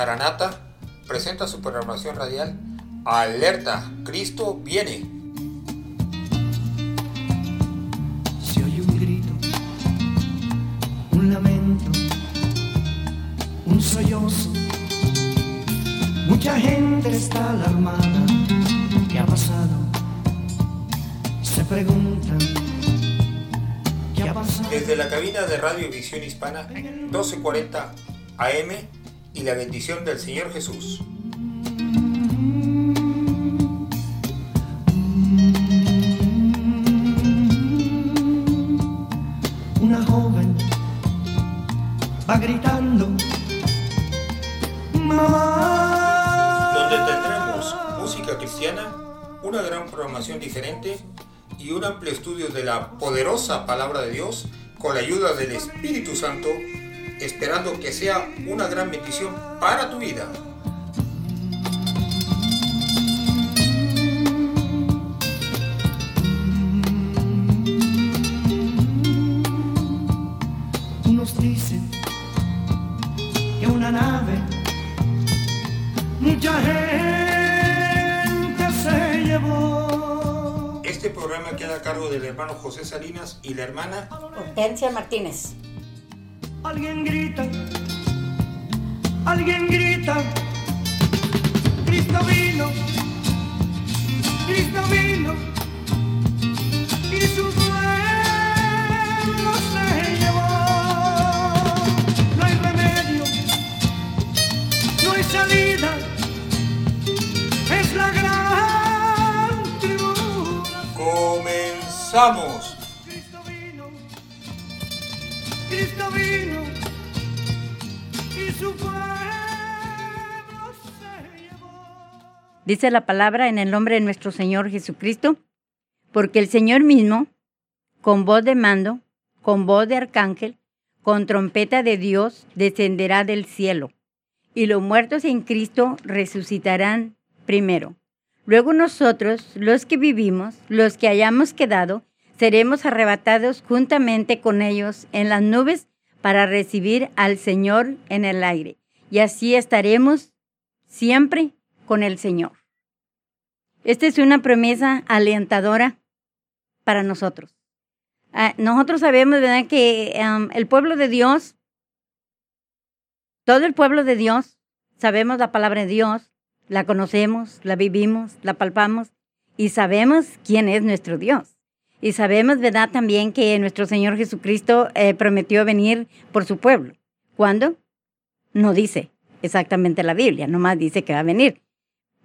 Maranata presenta su programación radial Alerta, Cristo viene. Se oye un grito, un lamento, un sollozo. Mucha gente está alarmada. ¿Qué ha pasado? Se preguntan. ¿Qué ha pasado? Desde la cabina de Radio Visión Hispana, 1240 AM y la bendición del Señor Jesús. Una joven va gritando. Mamá. donde tendremos música cristiana, una gran programación diferente y un amplio estudio de la poderosa palabra de Dios con la ayuda del Espíritu Santo, esperando que sea una gran bendición para tu vida. Unos dicen que una nave, mucha gente se llevó. Este programa queda a cargo del hermano José Salinas y la hermana Hortensia Martínez. Alguien grita, alguien grita, Cristo vino, Cristo vino, y su pueblo se llevó. No hay remedio, no hay salida, es la gran tribulación. Comenzamos. Cristo vino, Cristo vino Dice la palabra en el nombre de nuestro Señor Jesucristo, porque el Señor mismo, con voz de mando, con voz de arcángel, con trompeta de Dios, descenderá del cielo, y los muertos en Cristo resucitarán primero. Luego nosotros, los que vivimos, los que hayamos quedado, seremos arrebatados juntamente con ellos en las nubes para recibir al Señor en el aire. Y así estaremos siempre con el Señor. Esta es una promesa alentadora para nosotros. Ah, nosotros sabemos, ¿verdad?, que am, el pueblo de Dios, todo el pueblo de Dios, sabemos la palabra de Dios, la conocemos, la vivimos, la palpamos y sabemos quién es nuestro Dios. Y sabemos, ¿verdad?, también que nuestro Señor Jesucristo eh, prometió venir por su pueblo. ¿Cuándo? No dice exactamente la Biblia, nomás dice que va a venir.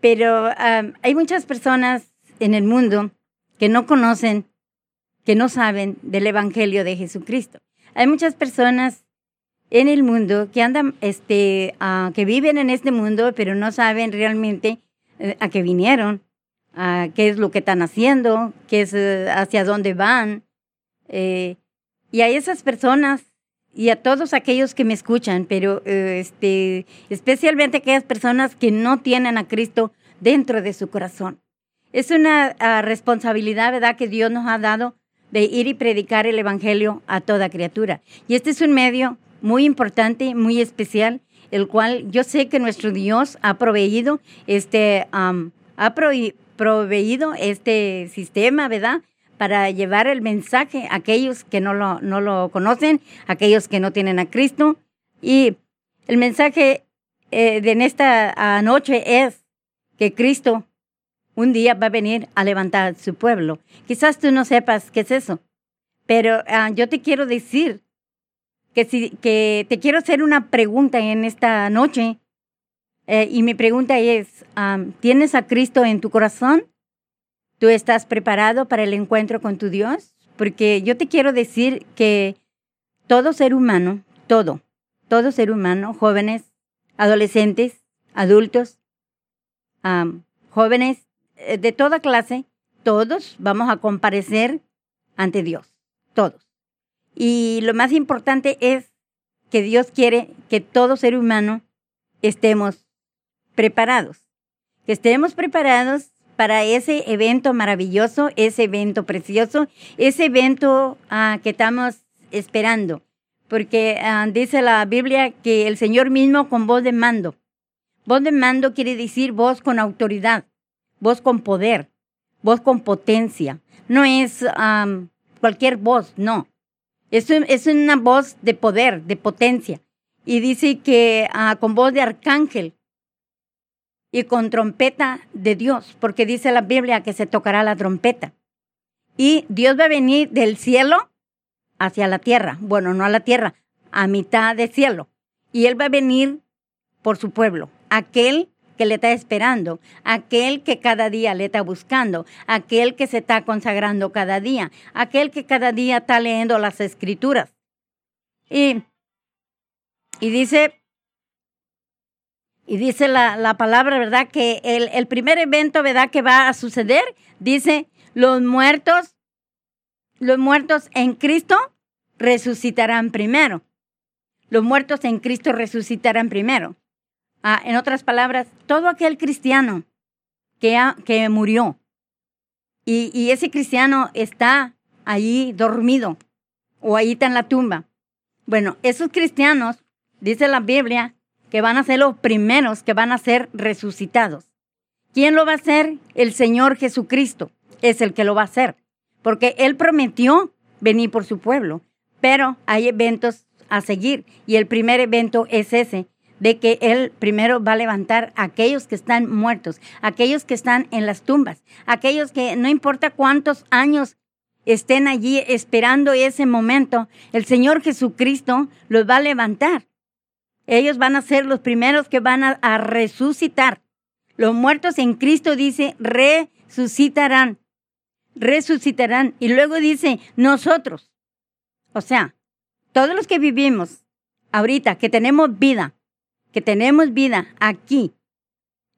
Pero hay muchas personas en el mundo que no conocen, que no saben del Evangelio de Jesucristo. Hay muchas personas en el mundo que andan, este, ah, que viven en este mundo, pero no saben realmente eh, a qué vinieron, a qué es lo que están haciendo, qué es, eh, hacia dónde van. Eh, y a esas personas y a todos aquellos que me escuchan, pero eh, este, especialmente aquellas personas que no tienen a Cristo dentro de su corazón. Es una ah, responsabilidad, ¿verdad?, que Dios nos ha dado de ir y predicar el Evangelio a toda criatura. Y este es un medio muy importante, muy especial, el cual yo sé que nuestro Dios ha proveído, este, am, ha proveído este sistema, ¿verdad? Para llevar el mensaje a aquellos que no lo, no lo conocen, aquellos que no tienen a Cristo. Y el mensaje eh, de en esta noche es que Cristo un día va a venir a levantar su pueblo. Quizás tú no sepas qué es eso, pero ah, yo te quiero decir que, si, que te quiero hacer una pregunta en esta noche. Eh, y mi pregunta es, am, ¿tienes a Cristo en tu corazón? ¿Tú estás preparado para el encuentro con tu Dios? Porque yo te quiero decir que todo ser humano, todo, todo ser humano, jóvenes, adolescentes, adultos, am, jóvenes eh, de toda clase, todos vamos a comparecer ante Dios, todos. Y lo más importante es que Dios quiere que todo ser humano estemos preparados, que estemos preparados para ese evento maravilloso, ese evento precioso, ese evento ah, que estamos esperando. porque ah, dice la Biblia que el Señor mismo con voz de mando. Voz de mando quiere decir voz con autoridad, voz con poder, voz con potencia. No es cualquier voz, no. Es, es, una voz de poder, de potencia. Y dice que ah, con voz de arcángel y con trompeta de Dios, porque dice la Biblia que se tocará la trompeta. Y Dios va a venir del cielo hacia la tierra. Bueno, no a la tierra, a mitad del cielo. Y Él va a venir por su pueblo, aquel que le está esperando, aquel que cada día le está buscando, aquel que se está consagrando cada día, aquel que cada día está leyendo las escrituras. Y, y dice, y dice la, la palabra, ¿verdad? Que el, el primer evento, ¿verdad? Que va a suceder, dice, los muertos, los muertos en Cristo resucitarán primero. Los muertos en Cristo resucitarán primero. Ah, en otras palabras, todo aquel cristiano que, que murió y, y ese cristiano está allí dormido o ahí está en la tumba. Bueno, esos cristianos, dice la Biblia, van a ser los primeros que van a ser resucitados. ¿Quién lo va a hacer? El Señor Jesucristo es el que lo va a hacer, porque Él prometió venir por su pueblo, pero hay eventos a seguir y el primer evento es ese, de que Él primero va a levantar a aquellos que están muertos, aquellos que están en las tumbas, aquellos que no importa cuántos años estén allí esperando ese momento, el Señor Jesucristo los va a levantar. Ellos van a ser los primeros que van a, resucitar. Los muertos en Cristo dice resucitarán, resucitarán. Y luego dice nosotros. O sea, todos los que vivimos ahorita, que tenemos vida, que tenemos vida aquí.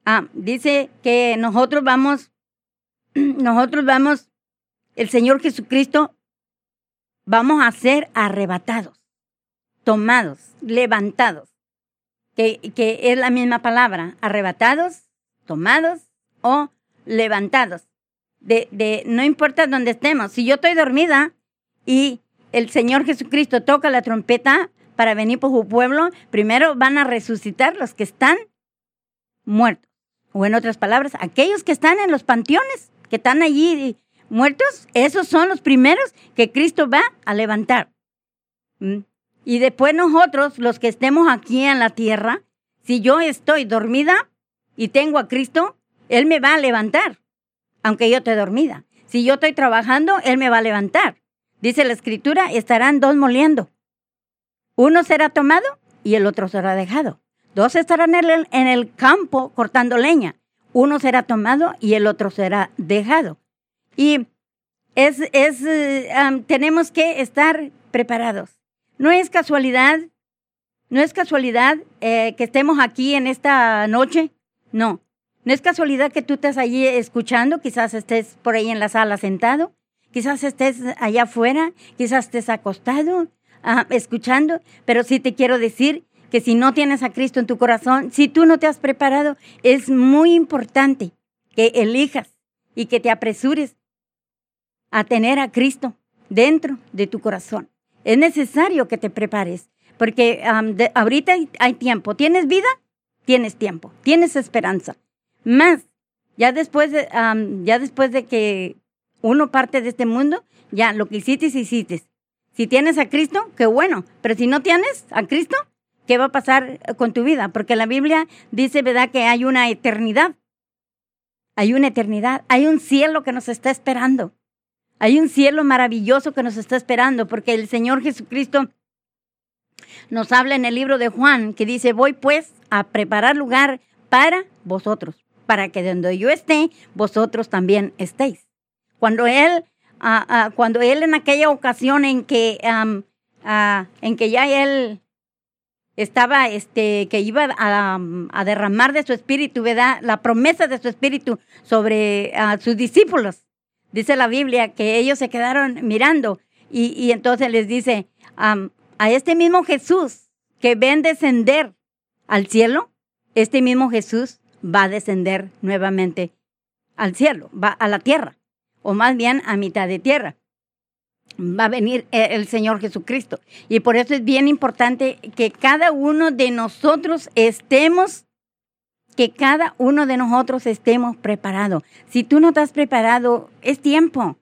Ah, dice que nosotros vamos, nosotros vamos, el Señor Jesucristo, vamos a ser arrebatados, tomados, levantados, que, es la misma palabra, arrebatados, tomados o levantados. De, de, no importa dónde estemos, si yo estoy dormida y el Señor Jesucristo toca la trompeta, para venir por su pueblo, primero van a resucitar los que están muertos. O en otras palabras, aquellos que están en los panteones, que están allí muertos, esos son los primeros que Cristo va a levantar. ¿Mm? Y después nosotros, los que estemos aquí en la tierra, si yo estoy dormida y tengo a Cristo, Él me va a levantar, aunque yo esté dormida. Si yo estoy trabajando, Él me va a levantar. Dice la escritura, estarán dos moliendo. Uno será tomado y el otro será dejado. Dos estarán en el, campo cortando leña. Uno será tomado y el otro será dejado. Y es, es eh, tenemos que estar preparados. No es casualidad, no es casualidad eh, que estemos aquí en esta noche. No, no es casualidad que tú estés allí escuchando, quizás estés por ahí en la sala sentado, quizás estés allá afuera, quizás estés acostado, escuchando, pero sí te quiero decir que si no tienes a Cristo en tu corazón, si tú no te has preparado, es muy importante que elijas y que te apresures a tener a Cristo dentro de tu corazón. Es necesario que te prepares, porque ahorita hay, tiempo. ¿Tienes vida? Tienes tiempo, tienes esperanza. Más, ya después, de, ya después de que uno parte de este mundo, ya lo que hiciste, hiciste. Si tienes a Cristo, qué bueno, pero si no tienes a Cristo, ¿qué va a pasar con tu vida? Porque la Biblia dice, ¿verdad?, que hay una eternidad. Hay una eternidad, hay un cielo que nos está esperando. Hay un cielo maravilloso que nos está esperando, porque el Señor Jesucristo nos habla en el libro de Juan, que dice, voy pues a preparar lugar para vosotros, para que donde yo esté, vosotros también estéis. Cuando Él cuando él en aquella ocasión en que, en que ya él estaba, este, que iba a, derramar de su espíritu, ¿verdad? La promesa de su espíritu sobre sus discípulos. Dice la Biblia que ellos se quedaron mirando y, y entonces les dice, a este mismo Jesús que ven descender al cielo, este mismo Jesús va a descender nuevamente al cielo, va a la tierra o más bien a mitad de tierra. va a venir e, el Señor Jesucristo. Y por eso es bien importante que cada uno de nosotros estemos, que cada uno de nosotros estemos preparados. Si tú no estás preparado, es tiempo.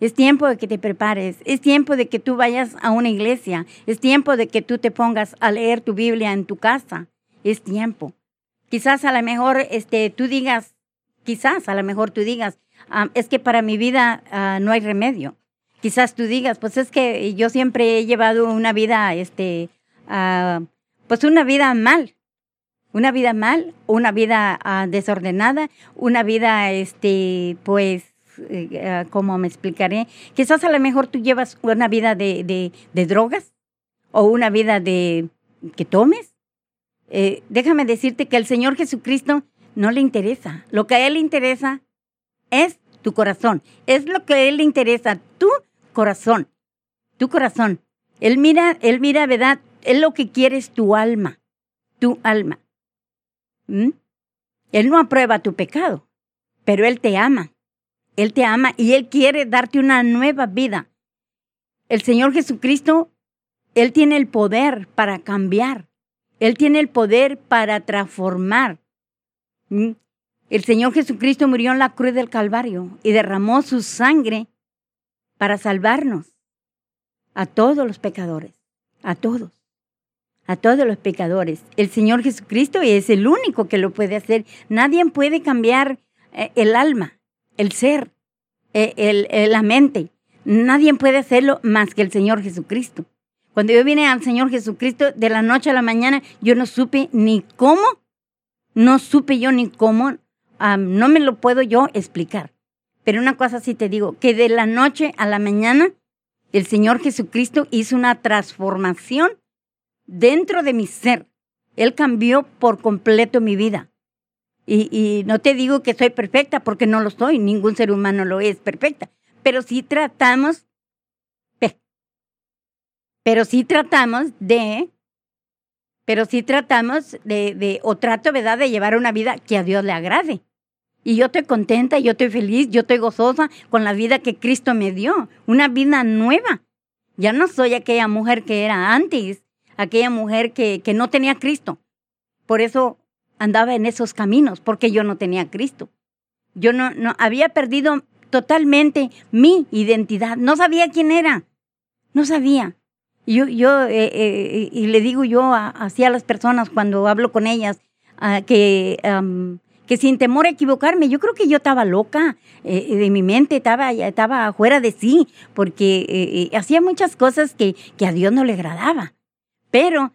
Es tiempo de que te prepares, es tiempo de que tú vayas a una iglesia, es tiempo de que tú te pongas a leer tu Biblia en tu casa, es tiempo. Quizás a lo mejor este, tú digas, quizás a lo mejor tú digas, ah, es que para mi vida ah, no hay remedio. Quizás tú digas, pues es que yo siempre he llevado una vida, este, ah, pues una vida mal, una vida mal, una vida desordenada, una vida, este, pues eh, como me explicaré, quizás a lo mejor tú llevas una vida de, de, drogas o una vida de que tomes. Eh, déjame decirte que al Señor Jesucristo no le interesa. Lo que a Él le interesa es tu corazón. Es lo que a Él le interesa, tu corazón. Tu corazón. Él mira, Él mira, ¿verdad? Él lo que quiere es tu alma. Tu alma. ¿Mm? Él no aprueba tu pecado, pero Él te ama. Él te ama y Él quiere darte una nueva vida. El Señor Jesucristo, Él tiene el poder para cambiar. Él tiene el poder para transformar. ¿Mm? El Señor Jesucristo murió en la cruz del Calvario y derramó su sangre para salvarnos a todos los pecadores, a todos, a todos los pecadores. El Señor Jesucristo es el único que lo puede hacer. Nadie puede cambiar eh, el alma el ser, eh, el, eh, la mente. Nadie puede hacerlo más que el Señor Jesucristo. Cuando yo vine al Señor Jesucristo de la noche a la mañana, yo no supe ni cómo, no supe yo ni cómo, no me lo puedo yo explicar. Pero una cosa sí te digo, que de la noche a la mañana, el Señor Jesucristo hizo una transformación dentro de mi ser. Él cambió por completo mi vida. Y, no te digo que soy perfecta porque no lo soy, ningún ser humano lo es perfecta, pero sí tratamos, pero sí tratamos de, pero sí tratamos de, de, o trato, ¿verdad?, de llevar una vida que a Dios le agrade. Y yo estoy contenta, yo estoy feliz, yo estoy gozosa con la vida que Cristo me dio, una vida nueva. Ya no soy aquella mujer que era antes, aquella mujer que, que no tenía Cristo. Por eso andaba en esos caminos porque yo no tenía Cristo. Yo no, no había perdido totalmente mi identidad. No sabía quién era. No sabía. Yo, yo eh, eh, y le digo yo así a las personas cuando hablo con ellas que, que sin temor a equivocarme, yo creo que yo estaba loca eh, de mi mente, estaba, estaba fuera de sí, porque hacía muchas cosas que, que a Dios no le agradaba. Pero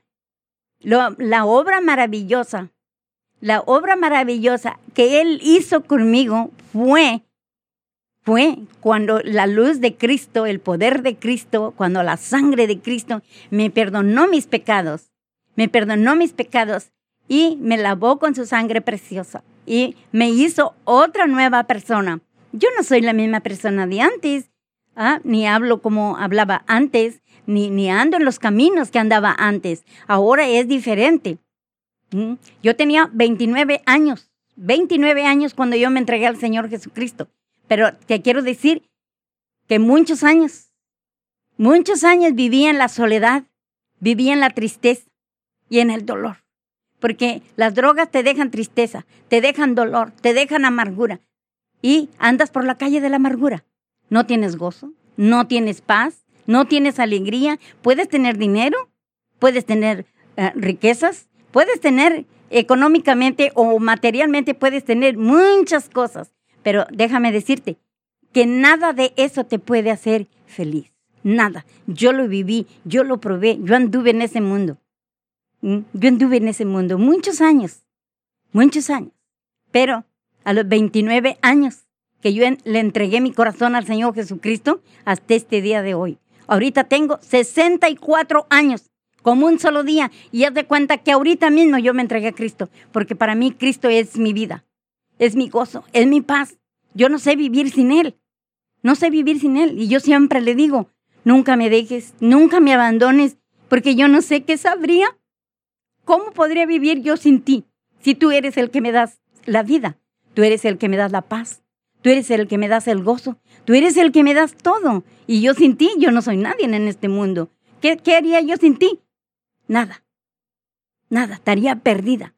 la obra maravillosa la obra maravillosa que Él hizo conmigo fue, fue cuando la luz de Cristo, el poder de Cristo, cuando la sangre de Cristo me perdonó mis pecados, me perdonó mis pecados y me lavó con su sangre preciosa y me hizo otra nueva persona. Yo no soy la misma persona de antes, ¿ah? ni hablo como hablaba antes, ni, ni ando en los caminos que andaba antes. Ahora es diferente. Yo tenía 29 años, 29 años cuando yo me entregué al Señor Jesucristo. Pero te quiero decir que muchos años, muchos años viví en la soledad, viví en la tristeza y en el dolor. Porque las drogas te dejan tristeza, te dejan dolor, te dejan amargura. Y andas por la calle de la amargura. No tienes gozo, no tienes paz, no tienes alegría. Puedes tener dinero, puedes tener eh, riquezas, Puedes tener económicamente o materialmente, puedes tener muchas cosas, pero déjame decirte que nada de eso te puede hacer feliz. Nada. Yo lo viví, yo lo probé, yo anduve en ese mundo. ¿Mm? Yo anduve en ese mundo muchos años, muchos años. Pero a los 29 años que yo le entregué mi corazón al Señor Jesucristo hasta este día de hoy. Ahorita tengo 64 años como un solo día. Y haz de cuenta que ahorita mismo yo me entregué a Cristo, porque para mí Cristo es mi vida, es mi gozo, es mi paz. Yo no sé vivir sin Él, no sé vivir sin Él. Y yo siempre le digo, nunca me dejes, nunca me abandones, porque yo no sé qué sabría. ¿Cómo podría vivir yo sin ti? Si tú eres el que me das la vida, tú eres el que me das la paz, Tú eres el que me das el gozo. Tú eres el que me das todo. Y yo sin ti, yo no soy nadie en este mundo. ¿Qué, qué haría yo sin ti? Nada. Nada. Estaría perdida.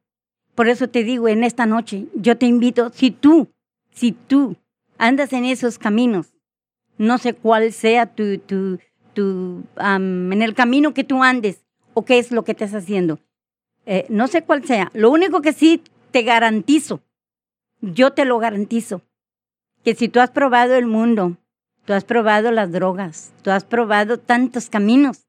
Por eso te digo, en esta noche, yo te invito, si tú, si tú andas en esos caminos, no sé cuál sea tu, tu, tu en el camino que tú andes o qué es lo que estás haciendo. Eh, no sé cuál sea. Lo único que sí te garantizo, yo te lo garantizo, que si tú has probado el mundo, tú has probado las drogas, tú has probado tantos caminos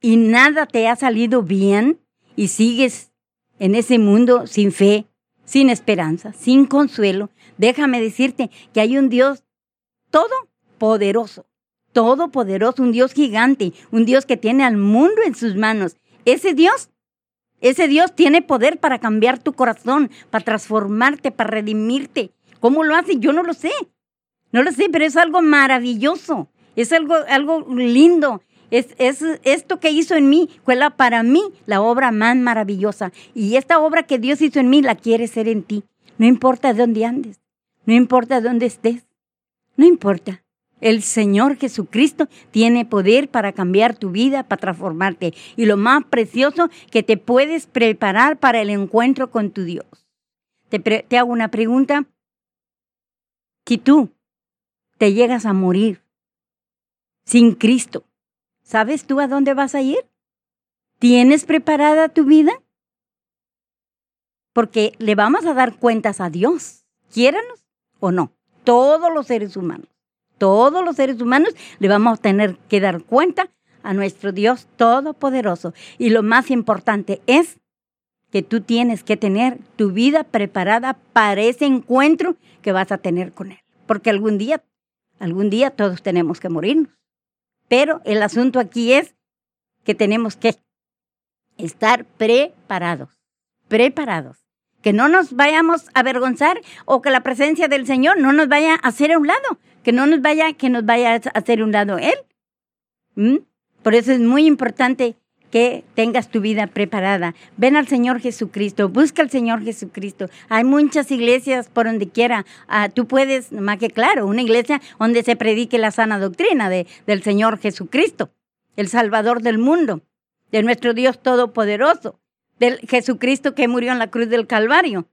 y nada te ha salido bien y sigues en ese mundo sin fe, sin esperanza, sin consuelo, déjame decirte que hay un Dios todopoderoso, todopoderoso, un Dios gigante, un Dios que tiene al mundo en sus manos. Ese Dios, ese Dios tiene poder para cambiar tu corazón, para transformarte, para redimirte. ¿Cómo lo hace? Yo no lo sé. No lo sé, pero es algo maravilloso. Es algo, algo lindo. Es, es, esto que hizo en mí fue la, para mí la obra más maravillosa. Y esta obra que Dios hizo en mí la quiere ser en ti. No importa de dónde andes, no importa de dónde estés, no importa. El Señor Jesucristo tiene poder para cambiar tu vida, para transformarte. Y lo más precioso, que te puedes preparar para el encuentro con tu Dios. Te hago una pregunta. Si tú te llegas a morir sin Cristo, ¿Sabes tú a dónde vas a ir? ¿Tienes preparada tu vida? Porque le vamos a dar cuentas a Dios, quiéranos o no. Todos los seres humanos, todos los seres humanos le vamos a tener que dar cuenta a nuestro Dios Todopoderoso. Y lo más importante es que tú tienes que tener tu vida preparada para ese encuentro que vas a tener con Él. Porque algún día, algún día todos tenemos que morirnos. Pero el asunto aquí es que tenemos que estar preparados, preparados. Que no nos vayamos a avergonzar o que la presencia del Señor no nos vaya a hacer a un lado, que no nos vaya, que nos vaya a hacer a un lado Él. ¿Mm? Por eso es muy importante que tengas tu vida preparada. Ven al Señor Jesucristo, busca al Señor Jesucristo. Hay muchas iglesias por donde quiera. Ah, tú puedes, más que claro, una iglesia donde se predique la sana doctrina de, del Señor Jesucristo, el Salvador del mundo, de nuestro Dios Todopoderoso, del Jesucristo que murió en la cruz del Calvario.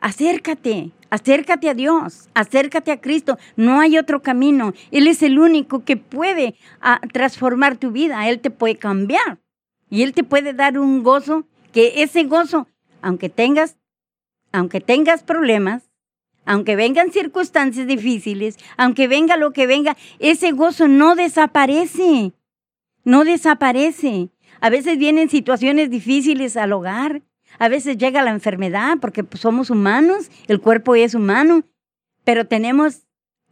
Acércate, acércate a Dios, acércate a Cristo. No hay otro camino. Él es el único que puede ah, transformar tu vida. Él te puede cambiar. Y Él te puede dar un gozo, que ese gozo, aunque tengas, aunque tengas problemas, aunque vengan circunstancias difíciles, aunque venga lo que venga, ese gozo no desaparece, no desaparece. A veces vienen situaciones difíciles al hogar, a veces llega la enfermedad porque pues, somos humanos, el cuerpo es humano, pero tenemos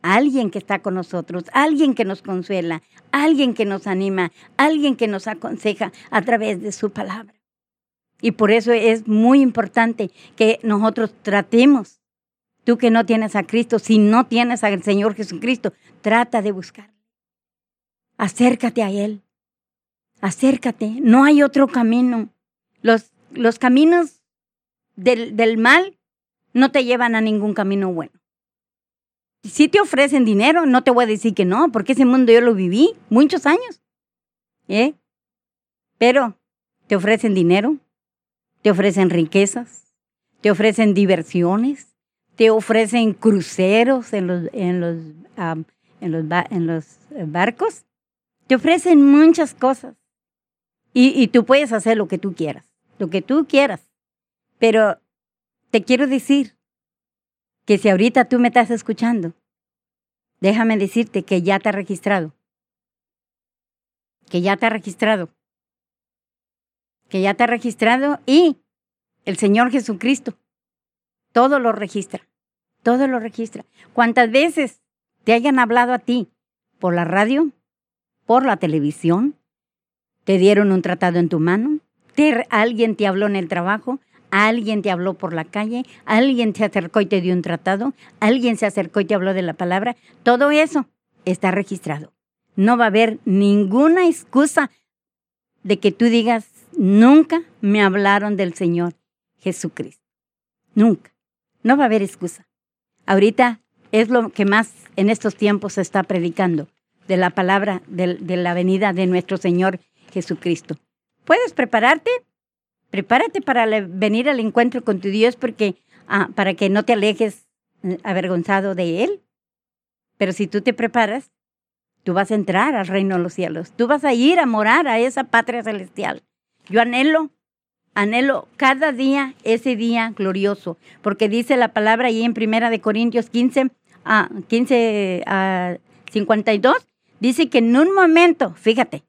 alguien que está con nosotros, alguien que nos consuela, alguien que nos anima, alguien que nos aconseja a través de su palabra. Y por eso es muy importante que nosotros tratemos, tú que no tienes a Cristo, si no tienes al Señor Jesucristo, trata de buscar. Acércate a Él, acércate, no hay otro camino. Los, los caminos del, del mal no te llevan a ningún camino bueno si te ofrecen dinero, no te voy a decir que no, porque ese mundo yo lo viví muchos años. ¿Eh? Pero te ofrecen dinero, te ofrecen riquezas, te ofrecen diversiones, te ofrecen cruceros en los, en los, en los, en los eh, barcos, te ofrecen muchas cosas. Y, y tú puedes hacer lo que tú quieras, lo que tú quieras. Pero te quiero decir que si ahorita tú me estás escuchando, déjame decirte que ya te ha registrado. Que ya te ha registrado. Que ya te ha registrado y el Señor Jesucristo todo lo registra. Todo lo registra. ¿Cuántas veces te hayan hablado a ti por la radio, por la televisión? ¿Te dieron un tratado en tu mano? ¿Alguien te habló en el trabajo? Alguien te habló por la calle, alguien se acercó y te dio un tratado, alguien se acercó y te habló de la palabra, todo eso está registrado. No va a haber ninguna excusa de que tú digas, nunca me hablaron del Señor Jesucristo. Nunca. No va a haber excusa. Ahorita es lo que más en estos tiempos se está predicando, de la palabra de, de la venida de nuestro Señor Jesucristo. ¿Puedes prepararte? Prepárate para venir al encuentro con tu Dios porque ah, para que no te alejes eh, avergonzado de Él. Pero si tú te preparas, tú vas a entrar al reino de los cielos. Tú vas a ir a morar a esa patria celestial. Yo anhelo, anhelo cada día ese día glorioso, porque dice la palabra ahí en Primera de Corintios 15 a 15 a 52, dice que en un momento, fíjate,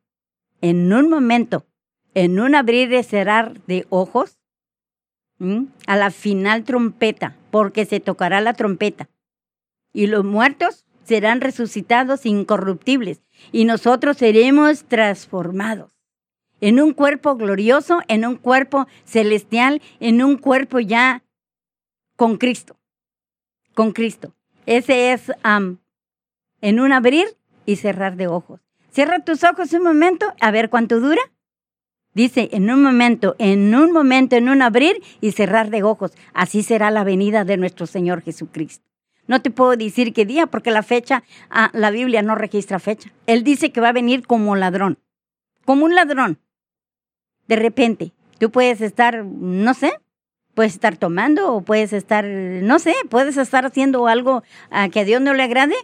en un momento, en un abrir y cerrar de ojos, a la final trompeta, porque se tocará la trompeta. Y los muertos serán resucitados incorruptibles y nosotros seremos transformados en un cuerpo glorioso, en un cuerpo celestial, en un cuerpo ya con Cristo, con Cristo. Ese es en un abrir y cerrar de ojos. Cierra tus ojos un momento, a ver cuánto dura. Dice, en un momento, en un momento, en un abrir y cerrar de ojos. Así será la venida de nuestro Señor Jesucristo. No te puedo decir qué día, porque la fecha, ah, la Biblia no registra fecha. Él dice que va a venir como ladrón, como un ladrón. De repente, tú puedes estar, no sé, puedes estar tomando o puedes estar, no sé, puedes estar haciendo algo a que a Dios no le agrade.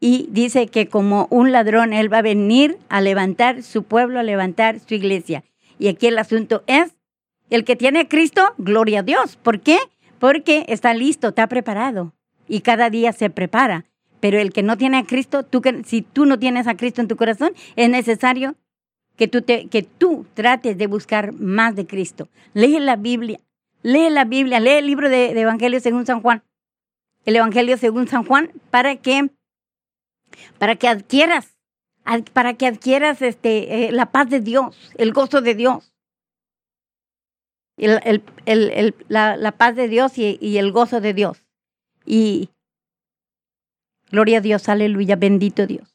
Y dice que como un ladrón, Él va a venir a levantar su pueblo, a levantar su iglesia. Y aquí el asunto es, el que tiene a Cristo, gloria a Dios. ¿Por qué? Porque está listo, está preparado y cada día se prepara. Pero el que no tiene a Cristo, tú si tú no tienes a Cristo en tu corazón, es necesario que tú, te, que tú trates de buscar más de Cristo. Lee la Biblia, lee la Biblia, lee el libro de, Evangelio según San Juan, el Evangelio según San Juan, para que, para que adquieras, para que adquieras este, eh, la paz de Dios, el gozo de Dios. El, el, la, la, paz de Dios y, y el gozo de Dios. Y gloria a Dios, aleluya, bendito Dios.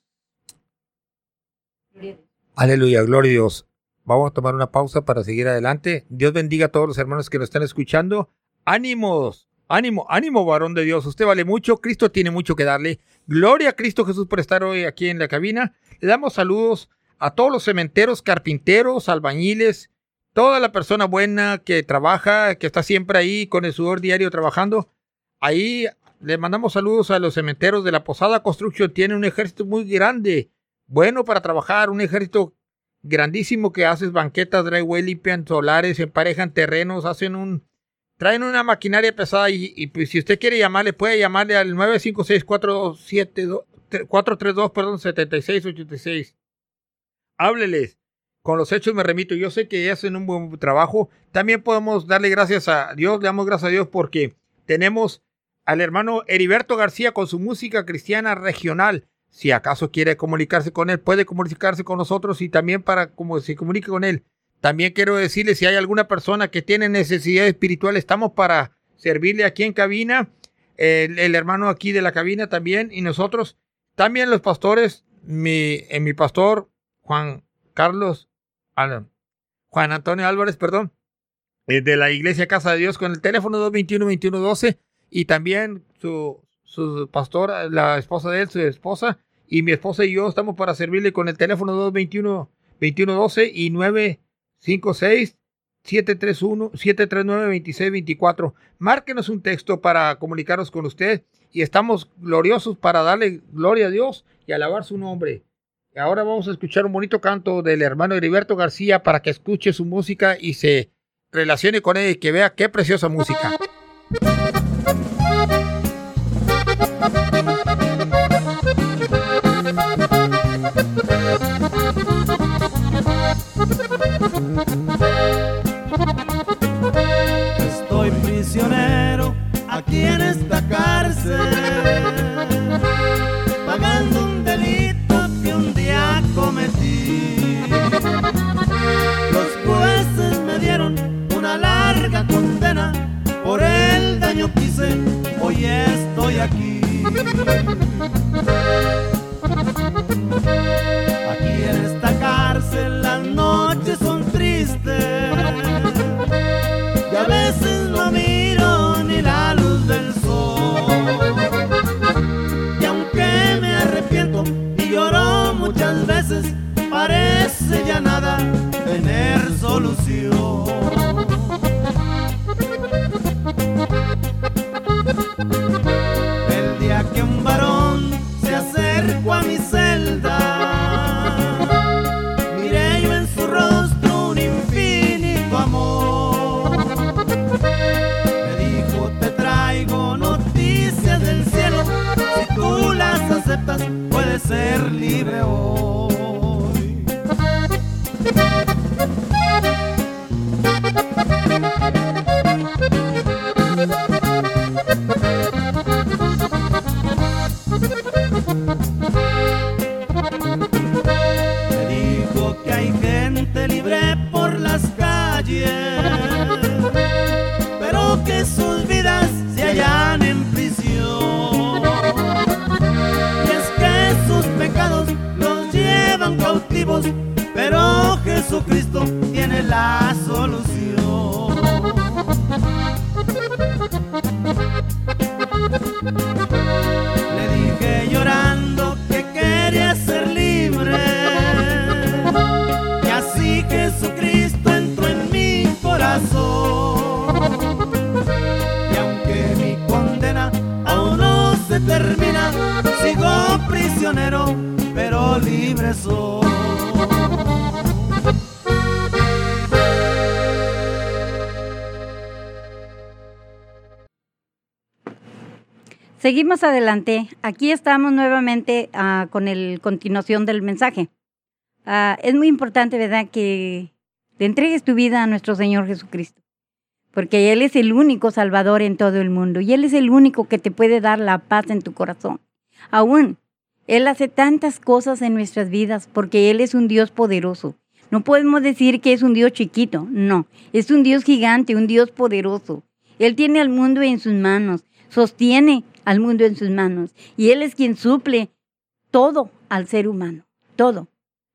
Aleluya, gloria a Dios. Vamos a tomar una pausa para seguir adelante. Dios bendiga a todos los hermanos que nos están escuchando. Ánimos, ánimo, ánimo, varón de Dios. Usted vale mucho. Cristo tiene mucho que darle. Gloria a Cristo Jesús por estar hoy aquí en la cabina. Le damos saludos a todos los cementeros, carpinteros, albañiles, toda la persona buena que trabaja, que está siempre ahí con el sudor diario trabajando. Ahí le mandamos saludos a los cementeros de la Posada Construction. Tiene un ejército muy grande, bueno para trabajar, un ejército grandísimo que hace banquetas, driveway, limpian solares, emparejan terrenos, hacen un... Traen una maquinaria pesada y, pues, si usted quiere llamarle, puede llamarle al 956-432, perdón, 7686. Hábleles. Con los hechos me remito. Yo sé que hacen un buen trabajo. También podemos darle gracias a Dios, le damos gracias a Dios porque tenemos al hermano Heriberto García con su música cristiana regional. Si acaso quiere comunicarse con él, puede comunicarse con nosotros y también para como se comunique con él. También quiero decirle si hay alguna persona que tiene necesidad espiritual, estamos para servirle aquí en cabina, el, hermano aquí de la cabina también y nosotros, también los pastores, mi, eh, mi pastor Juan Carlos, Juan Antonio Álvarez, perdón, eh, de la Iglesia Casa de Dios con el teléfono 221-2112 y también su, su pastora, la esposa de él, su esposa, y mi esposa y yo estamos para servirle con el teléfono 221-2112 y 956 731 739 2624. Márquenos un texto para comunicarnos con usted y estamos gloriosos para darle gloria a Dios y alabar su nombre. Ahora vamos a escuchar un bonito canto del hermano Heriberto García para que escuche su música y se relacione con él y que vea qué preciosa música. Estoy prisionero aquí en esta cárcel, pagando un delito que un día cometí. Los jueces me dieron una larga condena por el daño que hice, hoy estoy aquí. ya nada tener solución. Seguimos adelante. Aquí estamos nuevamente ah, con el continuación del mensaje. Ah, es muy importante, ¿verdad?, que le entregues tu vida a nuestro Señor Jesucristo, porque Él es el único Salvador en todo el mundo y Él es el único que te puede dar la paz en tu corazón. Aún, Él hace tantas cosas en nuestras vidas porque Él es un Dios poderoso. No podemos decir que es un Dios chiquito, no, es un Dios gigante, un Dios poderoso. Él tiene al mundo en sus manos, sostiene al mundo en sus manos y Él es quien suple todo al ser humano, todo.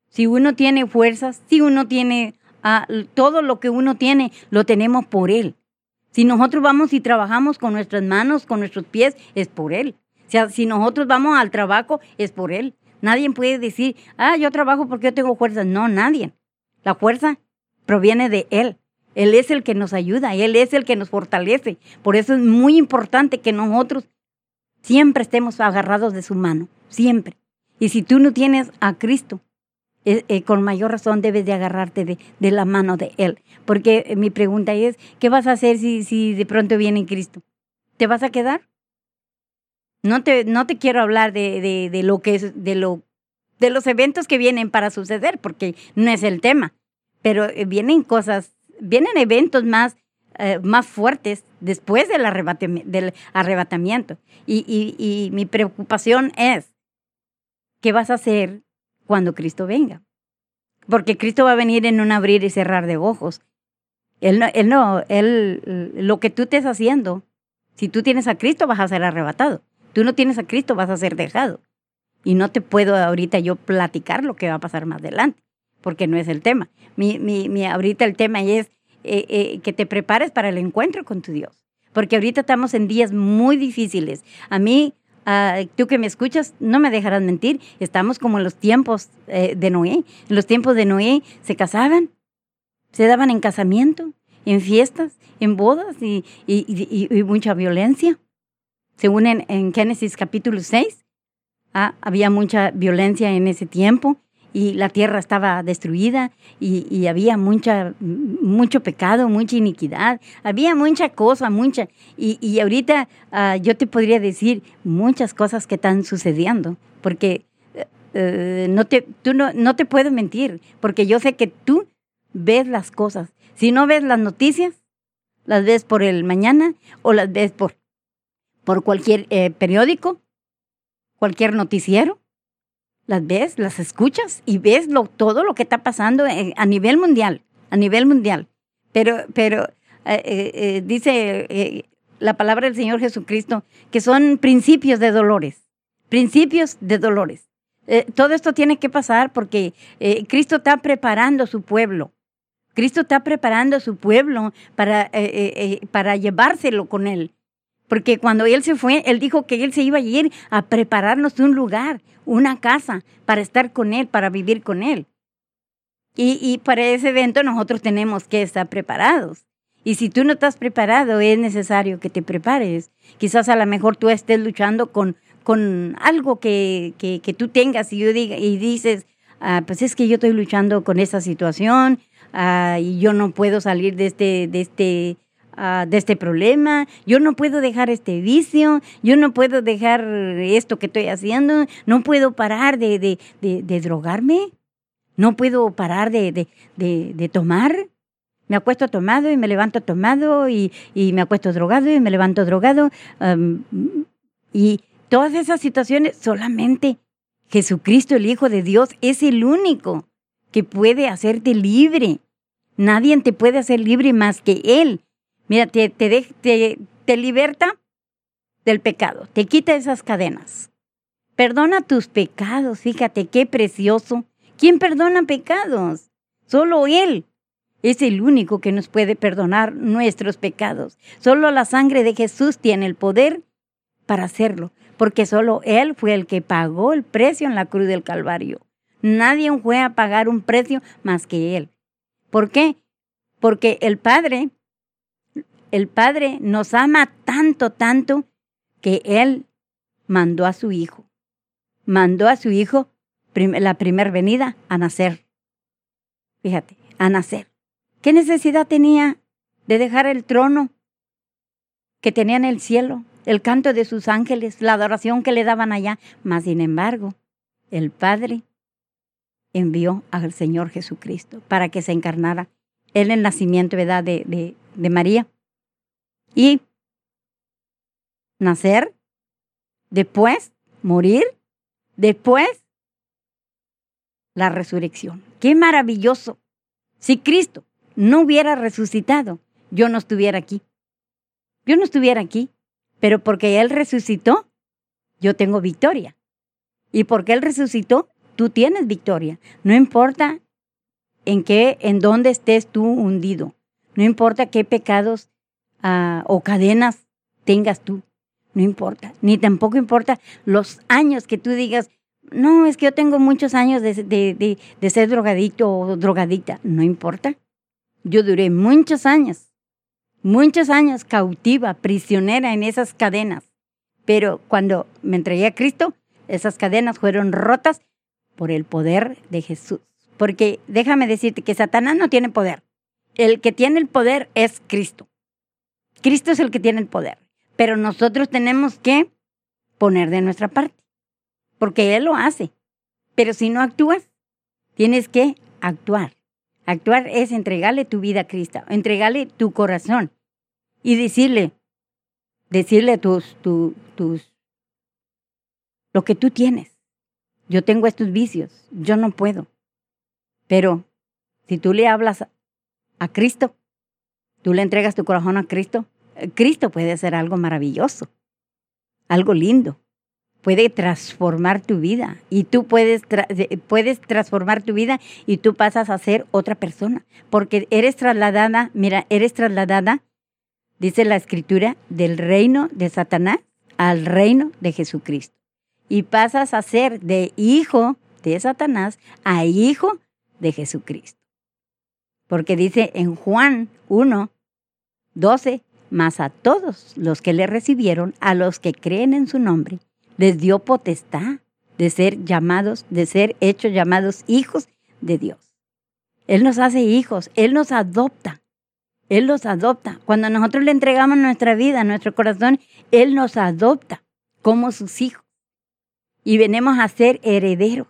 Si uno tiene fuerzas, si uno tiene ah, todo lo que uno tiene, lo tenemos por Él. Si nosotros vamos y trabajamos con nuestras manos, con nuestros pies, es por Él. Si nosotros vamos al trabajo, es por Él. Nadie puede decir, ah, yo trabajo porque yo tengo fuerzas. No, nadie. La fuerza proviene de Él. Él es el que nos ayuda, Él es el que nos fortalece. Por eso es muy importante que nosotros siempre estemos agarrados de su mano, siempre. Y si tú no tienes a Cristo, eh, eh, con mayor razón debes de agarrarte de, la mano de Él. Porque eh, mi pregunta es, ¿qué vas a hacer si, si de pronto viene Cristo? ¿Te vas a quedar? No te, no te quiero hablar de, de, de lo que es, de lo, de los eventos que vienen para suceder, porque no es el tema. Pero vienen cosas, vienen eventos más, eh, más fuertes después del, del arrebatamiento. Y, y, y mi preocupación es, ¿qué vas a hacer cuando Cristo venga? Porque Cristo va a venir en un abrir y cerrar de ojos. Él no, él no, él, lo que tú estés haciendo, si tú tienes a Cristo vas a ser arrebatado. Tú no tienes a Cristo vas a ser dejado. Y no te puedo ahorita yo platicar lo que va a pasar más adelante, porque no es el tema. Mi, mi, mi ahorita el tema es eh, eh, que te prepares para el encuentro con tu Dios, porque ahorita estamos en días muy difíciles. A mí, tú que me escuchas, no me dejarás mentir, estamos como en los tiempos eh, de Noé. En los tiempos de Noé se casaban, se daban en casamiento, en fiestas, en bodas y mucha violencia. Según en, en Génesis capítulo 6, ah, había mucha violencia en ese tiempo y la tierra estaba destruida y, había mucha, mucho pecado, mucha iniquidad, había mucha cosa, mucha. Y, y ahorita ah, yo te podría decir muchas cosas que están sucediendo, porque eh, eh, no, te, tú no, no te puedo mentir, porque yo sé que tú ves las cosas. Si no ves las noticias, las ves por el mañana o las ves por, por cualquier eh, periódico, cualquier noticiero. Las ves, las escuchas y ves lo, todo lo que está pasando a nivel mundial, a nivel mundial. Pero, pero eh, eh, eh, dice la palabra del Señor Jesucristo que son principios de dolores, principios de dolores. Todo esto tiene que pasar porque Cristo está preparando su pueblo. Cristo está preparando su pueblo para, para llevárselo con él. Porque cuando Él se fue, Él dijo que Él se iba a ir a prepararnos un lugar, una casa, para estar con Él, para vivir con Él. Y, para ese evento nosotros tenemos que estar preparados. Y si tú no estás preparado, es necesario que te prepares. Quizás a lo mejor tú estés luchando con, con algo que, que, tú tengas y, yo diga, y dices, ah, pues es que yo estoy luchando con esta situación ah, y yo no puedo salir de este, de este, ah, de este problema, yo no puedo dejar este vicio, yo no puedo dejar esto que estoy haciendo, no puedo parar de, de, de, drogarme, no puedo parar de, tomar. Me acuesto tomado y me levanto tomado y, y me acuesto drogado y me levanto drogado. y todas esas situaciones solamente Jesucristo, el Hijo de Dios, es el único que puede hacerte libre. Nadie te puede hacer libre más que Él. Mira, te, te, te liberta del pecado, te quita esas cadenas. Perdona tus pecados, fíjate qué precioso. ¿Quién perdona pecados? Solo Él. Es el único que nos puede perdonar nuestros pecados. Solo la sangre de Jesús tiene el poder para hacerlo, porque solo Él fue el que pagó el precio en la cruz del Calvario. Nadie fue a pagar un precio más que Él. ¿Por qué? Porque el Padre, el Padre nos ama tanto, tanto, que Él mandó a su Hijo. Mandó a su Hijo la primera venida a nacer. Fíjate, a nacer. ¿Qué necesidad tenía de dejar el trono que tenía en el cielo, el canto de sus ángeles, la adoración que le daban allá? Mas, sin embargo, el Padre envió al Señor Jesucristo para que se encarnara en el nacimiento ¿verdad? De, de, de María. Y nacer, después morir, después la resurrección. ¡Qué maravilloso! Si Cristo no hubiera resucitado, yo no estuviera aquí. Yo no estuviera aquí, pero porque Él resucitó, yo tengo victoria. Y porque Él resucitó, tú tienes victoria. No importa en qué, en dónde estés tú hundido. No importa qué pecados ah, o cadenas tengas tú. No importa. Ni tampoco importa los años que tú digas, no, es que yo tengo muchos años de, de, de, de ser drogadicto o drogadicta. No importa. Yo duré muchos años, muchos años cautiva, prisionera en esas cadenas. Pero cuando me entregué a Cristo, esas cadenas fueron rotas por el poder de Jesús. Porque déjame decirte que Satanás no tiene poder. El que tiene el poder es Cristo. Cristo es el que tiene el poder. Pero nosotros tenemos que poner de nuestra parte. Porque Él lo hace. Pero si no actúas, tienes que actuar. Actuar es entregarle tu vida a Cristo, entregarle tu corazón y decirle, decirle tus, tu- tus, lo que tú tienes. Yo tengo estos vicios, yo no puedo. Pero si tú le hablas a Cristo, tú le entregas tu corazón a Cristo, eh, Cristo puede hacer algo maravilloso, algo lindo. Puede transformar tu vida y tú puedes, puedes transformar tu vida y tú pasas a ser otra persona. Porque eres trasladada, mira, eres trasladada, dice la escritura, del reino de Satanás al reino de Jesucristo. Y pasas a ser de hijo de Satanás a hijo de Jesucristo. Porque dice en Juan 1, 12, mas a todos los que le recibieron, a los que creen en su nombre, les dio potestad de ser llamados, de ser hechos llamados hijos de Dios. Él nos hace hijos, Él nos adopta, Él nos adopta. Cuando nosotros le entregamos nuestra vida, nuestro corazón, Él nos adopta como sus hijos. Y venimos a ser herederos,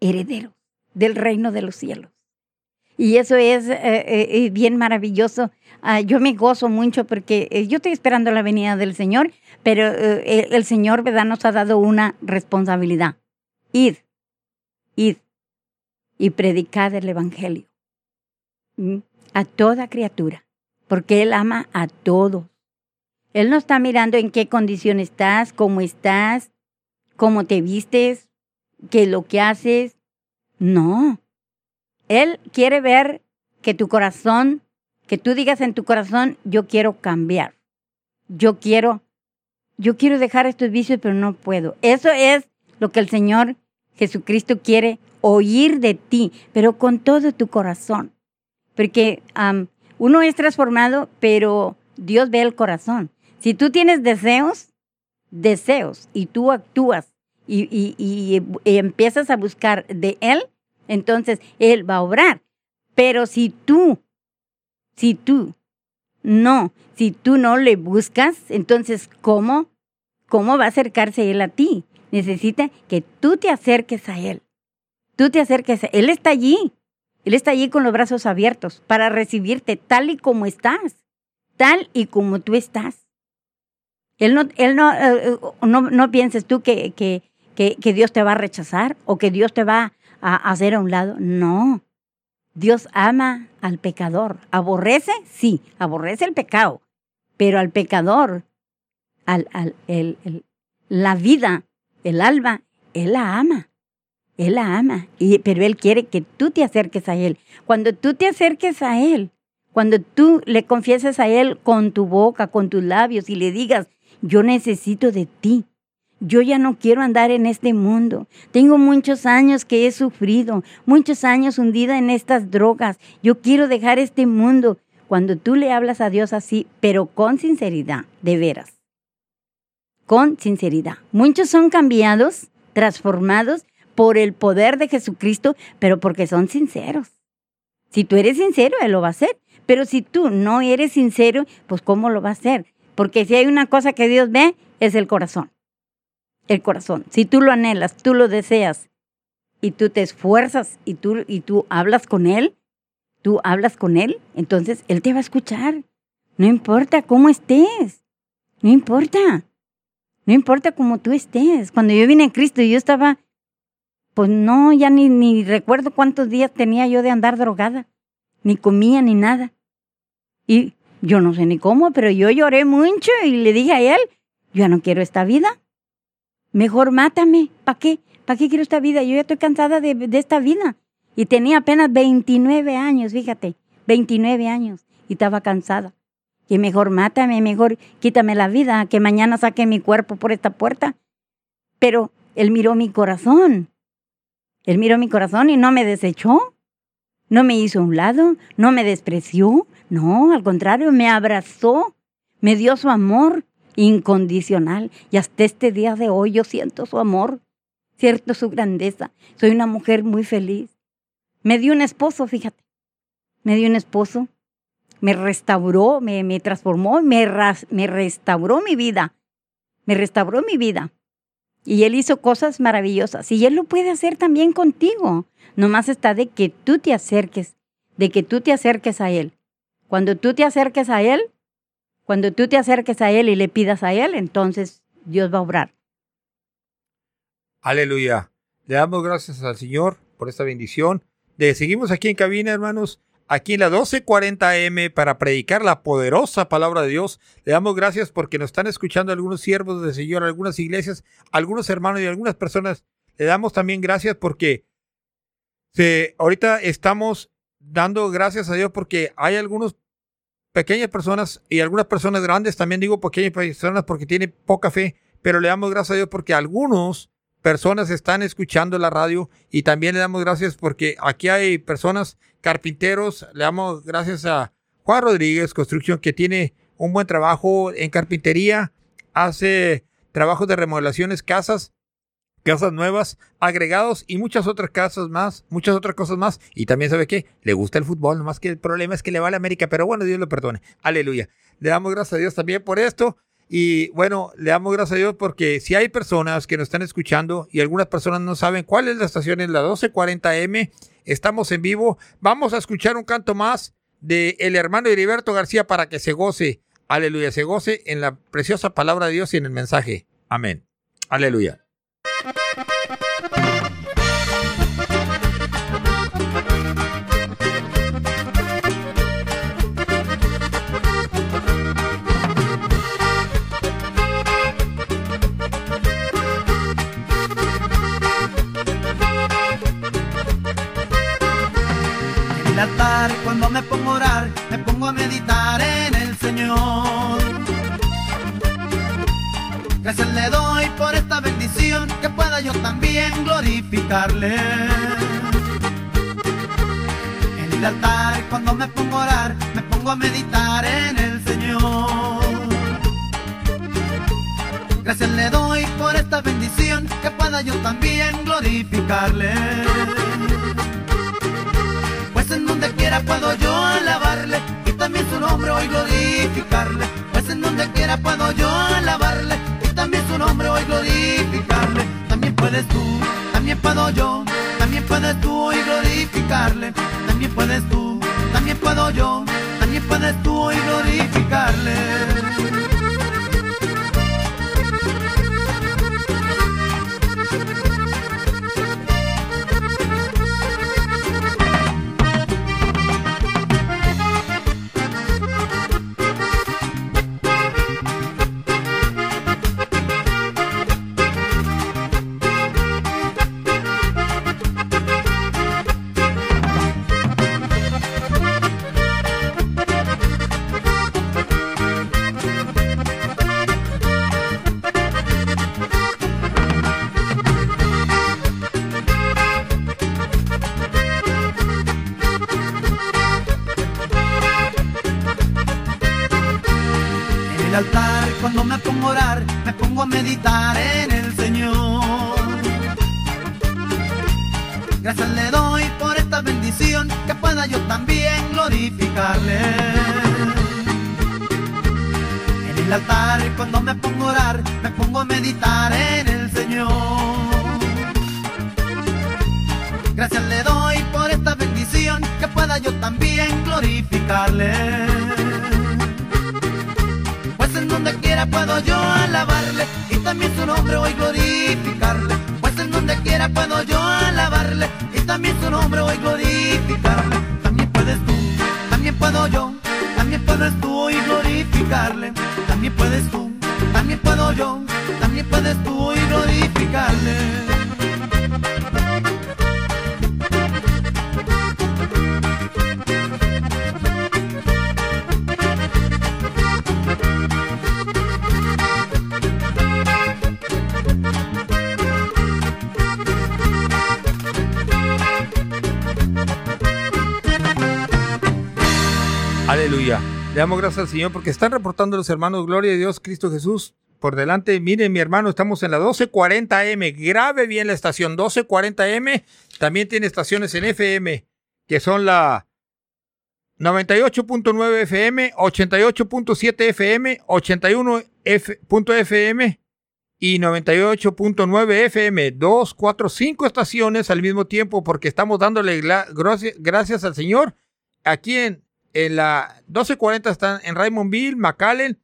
herederos del reino de los cielos. Y eso es eh, eh, eh, bien maravilloso. Ah, yo me gozo mucho porque eh, yo estoy esperando la venida del Señor, pero el, Señor ¿verdad? nos ha dado una responsabilidad. Id, id y predicad el Evangelio a toda criatura, porque Él ama a todos. Él no está mirando en qué condición estás, cómo estás, cómo te vistes, qué es lo que haces. No. Él quiere ver que tu corazón, que tú digas en tu corazón, yo quiero cambiar. Yo quiero, yo quiero dejar estos vicios, pero no puedo. Eso es lo que el Señor Jesucristo quiere oír de ti, pero con todo tu corazón. Porque uno es transformado, pero Dios ve el corazón. Si tú tienes deseos, deseos, y tú actúas y, y empiezas a buscar de Él, entonces Él va a obrar. Pero si tú, si tú no, si tú no le buscas, entonces ¿cómo? ¿Cómo va a acercarse Él a ti? Necesita que tú te acerques a Él. Tú te acerques a Él. Está allí. Él está allí con los brazos abiertos para recibirte tal y como estás, tal y como tú estás. Él no, él no, eh, no, no pienses tú que, que, que, que Dios te va a rechazar o que Dios te va a hacer a un lado. No. Dios ama al pecador. ¿Aborrece? Sí, aborrece el pecado. Pero al pecador, al, al, el, la vida, el alma, Él la ama. Él la ama. Y, pero Él quiere que tú te acerques a Él. Cuando tú te acerques a Él, cuando tú le confieses a Él con tu boca, con tus labios y le digas, yo necesito de ti yo ya no quiero andar en este mundo. Tengo muchos años que he sufrido, muchos años hundida en estas drogas. Yo quiero dejar este mundo. Cuando tú le hablas a Dios así, pero con sinceridad, de veras. Con sinceridad. Muchos son cambiados, transformados por el poder de Jesucristo, pero porque son sinceros. Si tú eres sincero, Él lo va a hacer. Pero si tú no eres sincero, pues ¿cómo lo va a hacer? Porque si hay una cosa que Dios ve, es el corazón el corazón. Si tú lo anhelas, tú lo deseas y tú te esfuerzas y tú, y tú hablas con Él, tú hablas con Él, entonces Él te va a escuchar. No importa cómo estés, no importa. No importa cómo tú estés. Cuando yo vine a Cristo, yo estaba, pues no, ya ni, ni recuerdo cuántos días tenía yo de andar drogada. Ni comía ni nada. Y yo no sé ni cómo, pero yo lloré mucho y le dije a él, yo no quiero esta vida. Mejor mátame. ¿Para qué? ¿Para qué quiero esta vida? Yo ya estoy cansada de, de esta vida. Y tenía apenas 29 años, fíjate, 29 años. Y estaba cansada. Y mejor mátame, mejor quítame la vida, que mañana saque mi cuerpo por esta puerta. Pero él miró mi corazón. Él miró mi corazón y no me desechó. No me hizo a un lado, no me despreció. No, al contrario, me abrazó. Me dio su amor incondicional. Y hasta este día de hoy yo siento su amor, cierto su grandeza. Soy una mujer muy feliz. Me dio un esposo, fíjate. Me dio un esposo. Me restauró, me, me transformó, me, me restauró mi vida. Me restauró mi vida. Y Él hizo cosas maravillosas. Y Él lo puede hacer también contigo. Nomás está de que tú te acerques, de que tú te acerques a Él. Cuando tú te acerques a Él, cuando tú te acerques a Él y le pidas a Él, entonces Dios va a obrar. Aleluya. Le damos gracias al Señor por esta bendición. De, seguimos aquí en cabina, hermanos, aquí en la 1240M para predicar la poderosa palabra de Dios. Le damos gracias porque nos están escuchando algunos siervos del Señor, algunas iglesias, algunos hermanos y algunas personas. Le damos también gracias porque se, ahorita estamos dando gracias a Dios porque hay algunos pequeñas personas y algunas personas grandes, también digo pequeñas personas porque tienen poca fe, pero le damos gracias a Dios porque algunos personas están escuchando la radio y también le damos gracias porque aquí hay personas carpinteros, le damos gracias a Juan Rodríguez Construcción que tiene un buen trabajo en carpintería, hace trabajos de remodelaciones, casas casas nuevas, agregados y muchas otras casas más, muchas otras cosas más. Y también sabe que le gusta el fútbol, nomás que el problema es que le va a la América, pero bueno, Dios lo perdone. Aleluya. Le damos gracias a Dios también por esto. Y bueno, le damos gracias a Dios porque si hay personas que nos están escuchando y algunas personas no saben cuál es la estación, es la 1240M, estamos en vivo. Vamos a escuchar un canto más de el hermano Heriberto García para que se goce, aleluya, se goce en la preciosa palabra de Dios y en el mensaje. Amén. Aleluya. Me pongo a orar, me pongo a meditar en el Señor. Gracias le doy por esta bendición, que pueda yo también glorificarle. el altar cuando me pongo a orar, me pongo a meditar en el Señor. Gracias le doy por esta bendición, que pueda yo también glorificarle. Quiera puedo yo alabarle y también su nombre hoy glorificarle. Pues en donde quiera puedo yo alabarle y también su nombre hoy glorificarle. También puedes tú, también puedo yo, también puedes tú hoy glorificarle. También puedes tú, también puedo yo, también puedes tú hoy glorificarle. Gracias le doy por esta bendición, que pueda yo también glorificarle. En el altar cuando me pongo a orar, me pongo a meditar en el Señor. Gracias le doy por esta bendición, que pueda yo también glorificarle. Pues en donde quiera puedo yo alabarle y también su nombre hoy glorificarle. Quiera puedo yo alabarle y también su nombre hoy glorificarle. También puedes tú, también puedo yo, también puedes tú hoy glorificarle. También puedes tú, también puedo yo, también puedes tú hoy glorificarle. Damos gracias al Señor porque están reportando los hermanos, gloria a Dios, Cristo Jesús. Por delante, miren mi hermano, estamos en la 1240M. Grabe bien la estación 1240M. También tiene estaciones en FM, que son la 98.9 FM, 88.7 FM, 81.fm y 98.9 FM. Dos, cuatro, cinco estaciones al mismo tiempo porque estamos dándole gracias al Señor. Aquí en, en la 1240 están en Raymondville, McAllen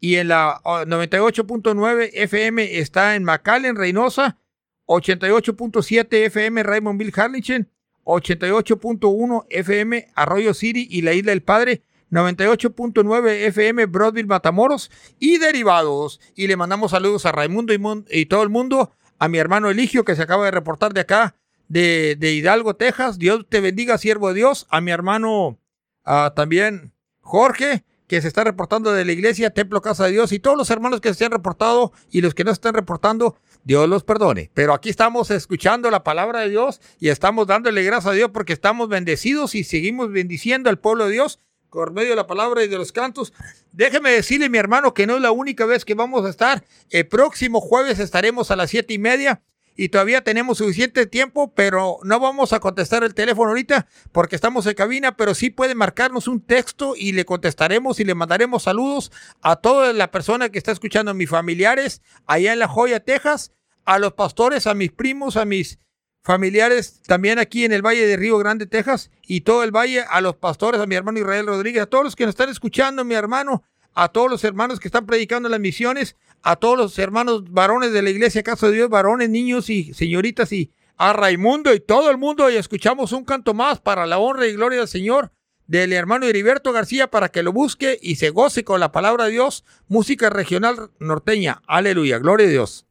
y en la oh, 98.9 FM está en McAllen, Reynosa, 88.7 FM Raymondville, Harlingen, 88.1 FM Arroyo City y la Isla del Padre, 98.9 FM Broadville, Matamoros y derivados. Y le mandamos saludos a Raimundo y, y todo el mundo, a mi hermano Eligio que se acaba de reportar de acá, de, de Hidalgo, Texas. Dios te bendiga, siervo de Dios. A mi hermano ah, también Jorge, que se está reportando de la iglesia Templo Casa de Dios y todos los hermanos que se han reportado y los que no están reportando, Dios los perdone. Pero aquí estamos escuchando la palabra de Dios y estamos dándole gracias a Dios porque estamos bendecidos y seguimos bendiciendo al pueblo de Dios por medio de la palabra y de los cantos. Déjeme decirle, mi hermano, que no es la única vez que vamos a estar. El próximo jueves estaremos a las siete y media y todavía tenemos suficiente tiempo, pero no vamos a contestar el teléfono ahorita porque estamos en cabina, pero sí puede marcarnos un texto y le contestaremos y le mandaremos saludos a toda la persona que está escuchando, a mis familiares allá en La Joya, Texas, a los pastores, a mis primos, a mis familiares también aquí en el Valle de Río Grande, Texas, y todo el valle, a los pastores, a mi hermano Israel Rodríguez, a todos los que nos están escuchando, mi hermano, a todos los hermanos que están predicando las misiones, a todos los hermanos varones de la iglesia Casa de Dios, varones, niños y señoritas, y a Raimundo y todo el mundo, y escuchamos un canto más para la honra y gloria del Señor del hermano Heriberto García para que lo busque y se goce con la palabra de Dios, música regional norteña. Aleluya, gloria a Dios.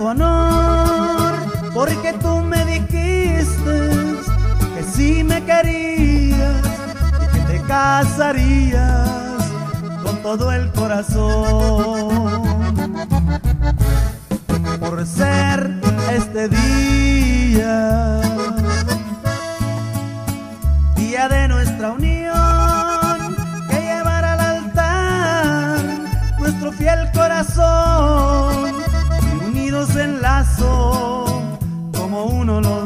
Tanto honor, porque tú me dijiste que si me querías y que te casarías con todo el corazón. Por ser este día, día de nuestra unión, que llevará al altar nuestro fiel corazón, y unidos en lazo como uno los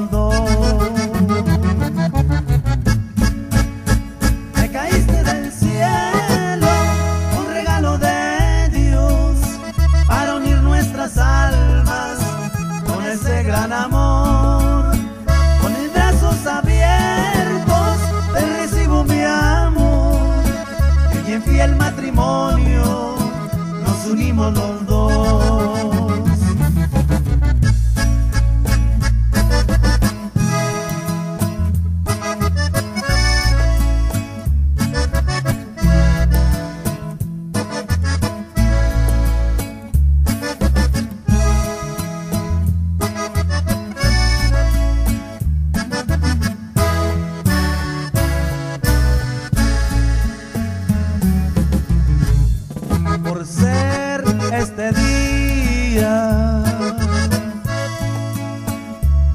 día,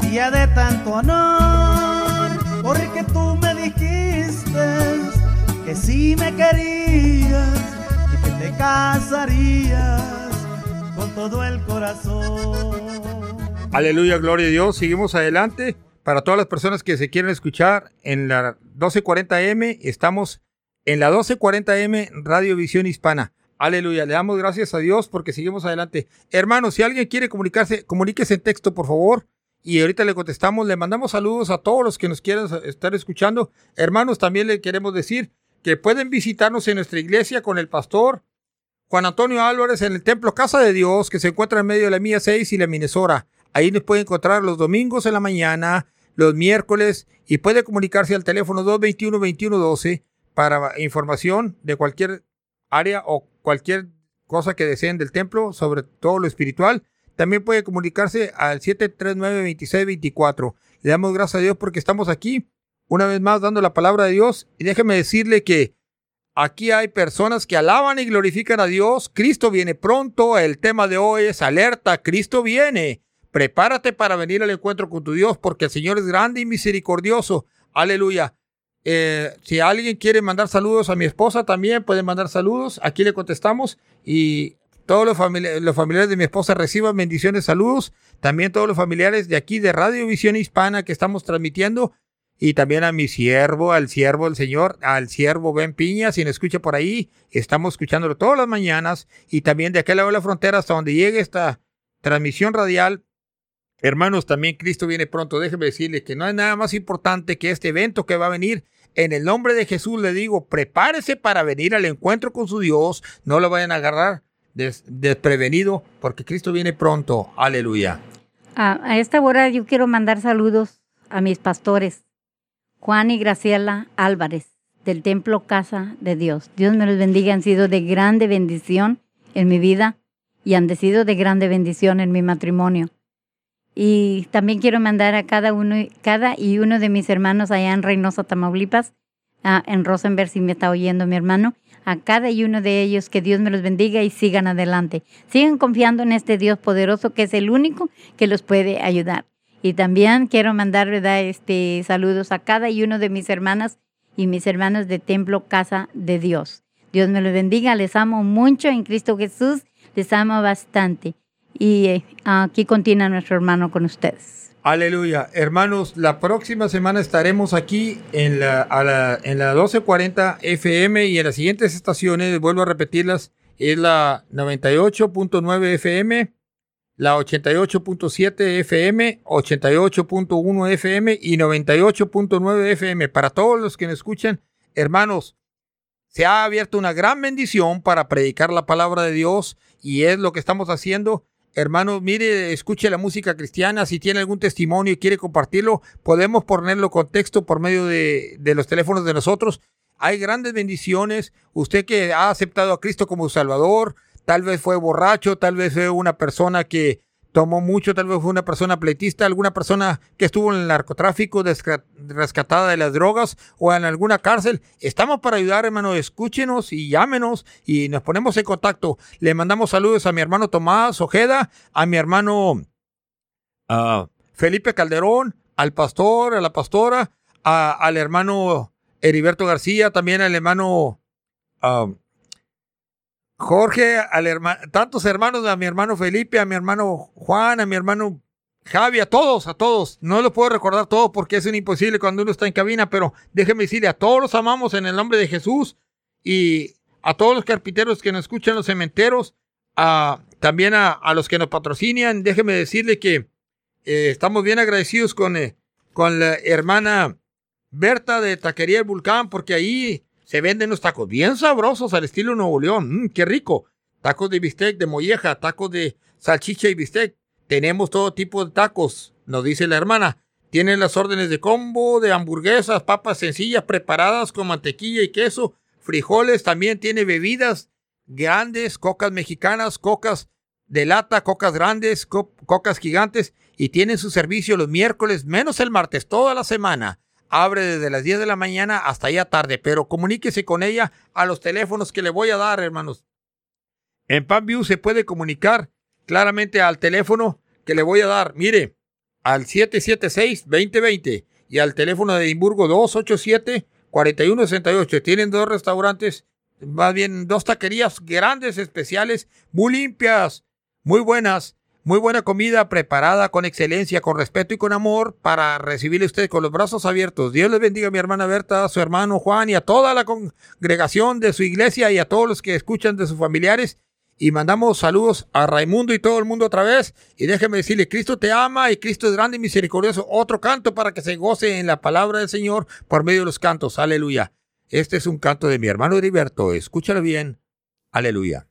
día de tanto honor, porque tú me dijiste que si me querías y que te casarías con todo el corazón. Aleluya, gloria a Dios. Seguimos adelante. Para todas las personas que se quieren escuchar en la 1240M, estamos en la 1240M Radio Visión Hispana. Aleluya, le damos gracias a Dios porque seguimos adelante. Hermanos, si alguien quiere comunicarse, comuníquese en texto, por favor. Y ahorita le contestamos, le mandamos saludos a todos los que nos quieran estar escuchando. Hermanos, también le queremos decir que pueden visitarnos en nuestra iglesia con el pastor Juan Antonio Álvarez en el Templo Casa de Dios, que se encuentra en medio de la Mía 6 y la Minnesota. Ahí nos puede encontrar los domingos en la mañana, los miércoles, y puede comunicarse al teléfono 221-2112 para información de cualquier área o cualquier cosa que deseen del templo, sobre todo lo espiritual. También puede comunicarse al 739-2624. Le damos gracias a Dios porque estamos aquí, una vez más, dando la palabra de Dios. Y déjeme decirle que Aquí hay personas que alaban y glorifican a Dios. Cristo viene pronto. El tema de hoy es alerta. Cristo viene. Prepárate para venir al encuentro con tu Dios porque el Señor es grande y misericordioso. Aleluya. Eh, si alguien quiere mandar saludos a mi esposa, también pueden mandar saludos. Aquí le contestamos y todos los, famili los familiares de mi esposa reciban bendiciones, saludos. También todos los familiares de aquí de Radio Visión Hispana que estamos transmitiendo y también a mi siervo, al siervo del Señor, al siervo Ben Piña, si me escucha por ahí, estamos escuchándolo todas las mañanas y también de aquel lado de la frontera hasta donde llegue esta transmisión radial. Hermanos, también Cristo viene pronto. Déjeme decirle que no hay nada más importante que este evento que va a venir. En el nombre de Jesús le digo, prepárese para venir al encuentro con su Dios. No lo vayan a agarrar des desprevenido porque Cristo viene pronto. Aleluya. A, a esta hora yo quiero mandar saludos a mis pastores. Juan y Graciela Álvarez, del Templo Casa de Dios. Dios me los bendiga, han sido de grande bendición en mi vida y han sido de grande bendición en mi matrimonio. Y también quiero mandar a cada uno, cada y uno de mis hermanos allá en Reynosa, Tamaulipas, a, en Rosenberg, si me está oyendo mi hermano, a cada y uno de ellos que Dios me los bendiga y sigan adelante. Sigan confiando en este Dios poderoso que es el único que los puede ayudar. Y también quiero mandar ¿verdad? Este, saludos a cada y uno de mis hermanas y mis hermanos de Templo Casa de Dios. Dios me los bendiga, les amo mucho en Cristo Jesús, les amo bastante. Y eh, aquí continúa nuestro hermano con ustedes. Aleluya. Hermanos, la próxima semana estaremos aquí en la, a la, en la 1240 FM y en las siguientes estaciones, vuelvo a repetirlas, es la 98.9 FM, la 88.7 FM, 88.1 FM y 98.9 FM. Para todos los que me escuchan, hermanos, se ha abierto una gran bendición para predicar la palabra de Dios y es lo que estamos haciendo. Hermanos, mire, escuche la música cristiana. Si tiene algún testimonio y quiere compartirlo, podemos ponerlo con texto por medio de, de los teléfonos de nosotros. hay grandes bendiciones. Usted que ha aceptado a Cristo como Salvador, tal vez fue borracho, tal vez fue una persona que tomó mucho, tal vez fue una persona pleitista, alguna persona que estuvo en el narcotráfico, rescatada de las drogas o en alguna cárcel. Estamos para ayudar, hermano. Escúchenos y llámenos y nos ponemos en contacto. Le mandamos saludos a mi hermano Tomás Ojeda, a mi hermano uh, Felipe Calderón, al pastor, a la pastora, al hermano Heriberto García, también al hermano um, Jorge, al hermano, tantos hermanos, a mi hermano Felipe, a mi hermano Juan, a mi hermano Javi, a todos, a todos. No lo puedo recordar todo porque es un imposible cuando uno está en cabina, pero déjeme decirle, a todos los amamos en el nombre de Jesús y a todos los carpinteros que nos escuchan los cementeros, a, también a, los que nos patrocinan, déjeme decirle que eh, estamos bien agradecidos con, eh, con la hermana Berta de Taquería El Vulcán, porque ahí se venden los tacos bien sabrosos al estilo Nuevo León. Mm, qué rico. Tacos de bistec, de molleja, tacos de salchicha y bistec. Tenemos todo tipo de tacos, nos dice la hermana. Tiene las órdenes de combo, de hamburguesas, papas sencillas preparadas con mantequilla y queso, frijoles. También tiene bebidas grandes, cocas mexicanas, cocas de lata, cocas grandes, cocas gigantes. Y tienen su servicio los miércoles, menos el martes, toda la semana abre desde las 10 de la mañana hasta allá tarde, pero comuníquese con ella a los teléfonos que le voy a dar, hermanos. En PanView se puede comunicar claramente al teléfono que le voy a dar. Mire, al 776-2020 y al teléfono de Edimburgo 287-4168. Tienen dos restaurantes, más bien dos taquerías grandes, especiales, muy limpias, muy buenas muy buena comida preparada con excelencia, con respeto y con amor para recibirle usted con los brazos abiertos. Dios le bendiga a mi hermana Berta, a su hermano Juan y a toda la congregación de su iglesia y a todos los que escuchan de sus familiares. Y mandamos saludos a Raimundo y todo el mundo otra vez. Y déjeme decirle, Cristo te ama y Cristo es grande y misericordioso. Otro canto para que se goce en la palabra del Señor por medio de los cantos. Aleluya. Este es un canto de mi hermano Heriberto. Escúchalo bien. Aleluya.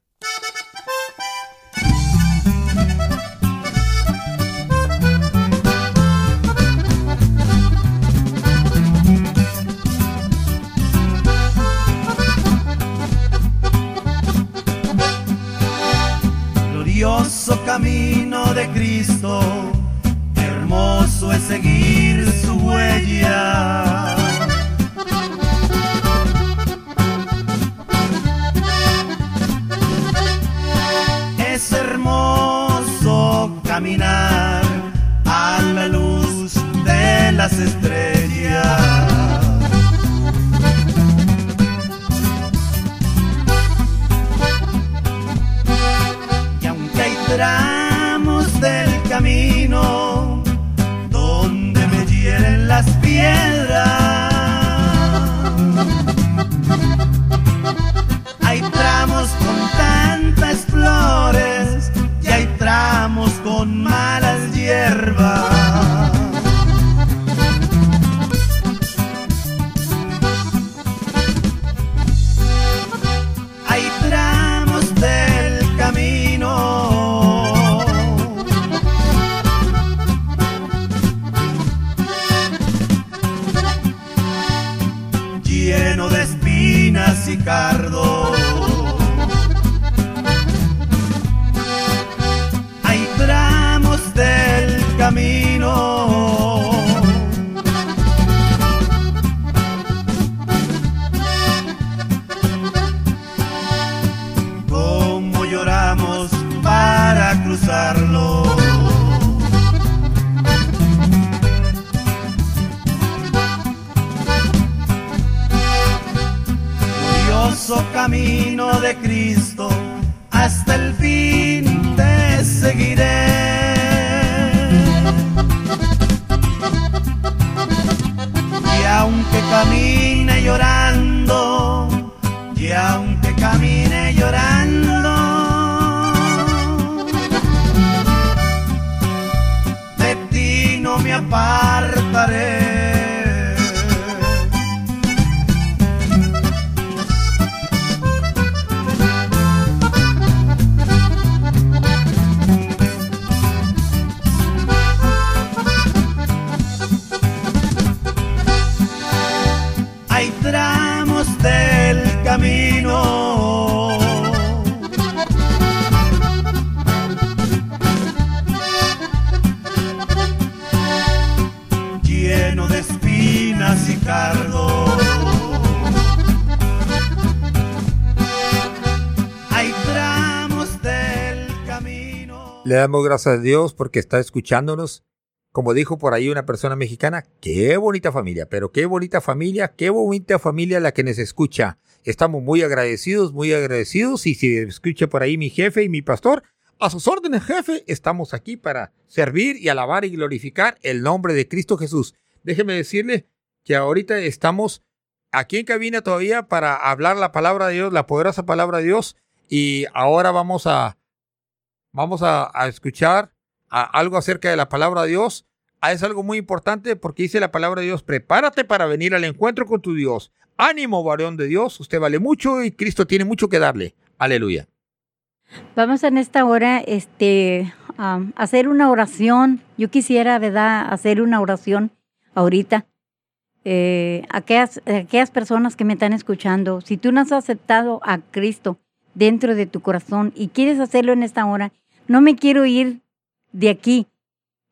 Camino de Cristo, hermoso es seguir su huella. Es hermoso caminar a la luz de las estrellas. Del camino donde me hieren las piedras. Hay tramos con gracias a Dios porque está escuchándonos. Como dijo por ahí una persona mexicana, qué bonita familia, pero qué bonita familia, qué bonita familia la que nos escucha. Estamos muy agradecidos, muy agradecidos. Y si escucha por ahí mi jefe y mi pastor, a sus órdenes, jefe, estamos aquí para servir y alabar y glorificar el nombre de Cristo Jesús. Déjeme decirle que ahorita estamos aquí en cabina todavía para hablar la palabra de Dios, la poderosa palabra de Dios. Y ahora vamos a, vamos a, escuchar algo acerca de la palabra de Dios. Ah, es algo muy importante porque dice la palabra de Dios, prepárate para venir al encuentro con tu Dios. Ánimo, varón de Dios, usted vale mucho y Cristo tiene mucho que darle. Aleluya. Vamos en esta hora este, a hacer una oración. Yo quisiera, ¿verdad?, hacer una oración ahorita. Eh, aquellas, aquellas personas que me están escuchando, si tú no has aceptado a Cristo dentro de tu corazón y quieres hacerlo en esta hora, no me quiero ir de aquí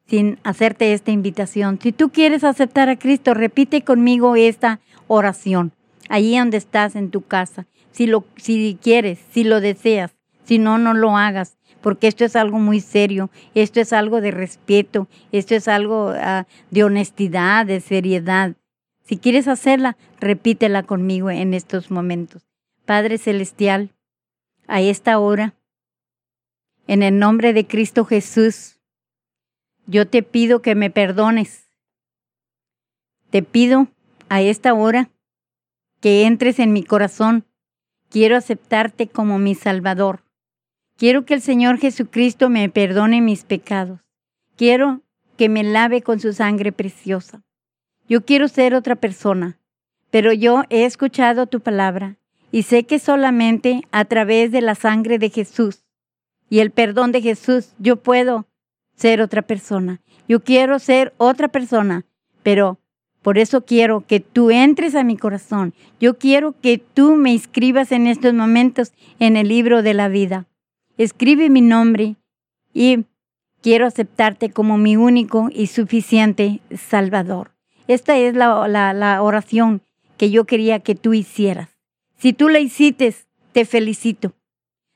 sin hacerte esta invitación. Si tú quieres aceptar a Cristo, repite conmigo esta oración, allí donde estás en tu casa. Si lo si quieres, si lo deseas, si no no lo hagas, porque esto es algo muy serio, esto es algo de respeto, esto es algo uh, de honestidad, de seriedad. Si quieres hacerla, repítela conmigo en estos momentos. Padre celestial, a esta hora, en el nombre de Cristo Jesús, yo te pido que me perdones. Te pido a esta hora que entres en mi corazón. Quiero aceptarte como mi Salvador. Quiero que el Señor Jesucristo me perdone mis pecados. Quiero que me lave con su sangre preciosa. Yo quiero ser otra persona, pero yo he escuchado tu palabra y sé que solamente a través de la sangre de Jesús y el perdón de Jesús yo puedo ser otra persona. Yo quiero ser otra persona, pero por eso quiero que tú entres a mi corazón. Yo quiero que tú me inscribas en estos momentos en el libro de la vida. Escribe mi nombre y quiero aceptarte como mi único y suficiente Salvador. Esta es la, la, la oración que yo quería que tú hicieras. Si tú la hiciste, te felicito.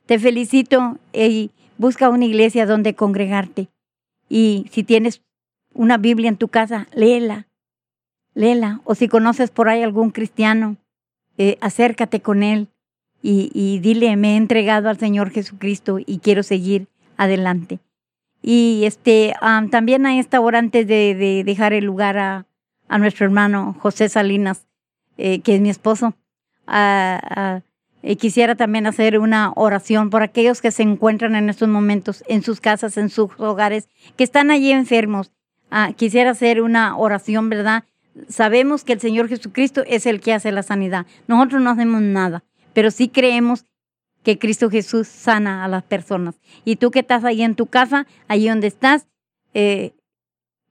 Te felicito y busca una iglesia donde congregarte. Y si tienes una Biblia en tu casa, léela, léela. O si conoces por ahí algún cristiano, eh, acércate con él y, dile, me he entregado al Señor Jesucristo y quiero seguir adelante. Y este, también a esta hora, antes de, de dejar el lugar a, a, nuestro hermano José Salinas, eh, que es mi esposo, uh, uh, quisiera también hacer una oración por aquellos que se encuentran en estos momentos en sus casas, en sus hogares, que están allí enfermos. Ah, quisiera hacer una oración, ¿verdad? Sabemos que el Señor Jesucristo es el que hace la sanidad. Nosotros no hacemos nada, pero sí creemos que Cristo Jesús sana a las personas. Y tú que estás ahí en tu casa, allí donde estás, eh,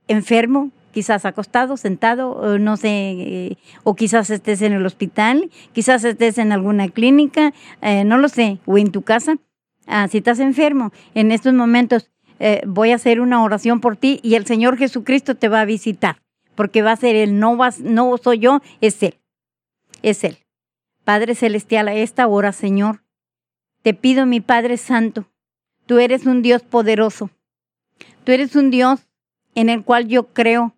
enfermo, quizás acostado, sentado, no sé, eh, o quizás estés en el hospital, quizás estés en alguna clínica, eh, no lo sé, o en tu casa. Ah, si estás enfermo, en estos momentos eh, voy a hacer una oración por ti y el Señor Jesucristo te va a visitar, porque va a ser Él, no, vas, no soy yo, es Él, es Él. Padre Celestial, a esta hora, Señor, te pido, mi Padre Santo, tú eres un Dios poderoso, tú eres un Dios en el cual yo creo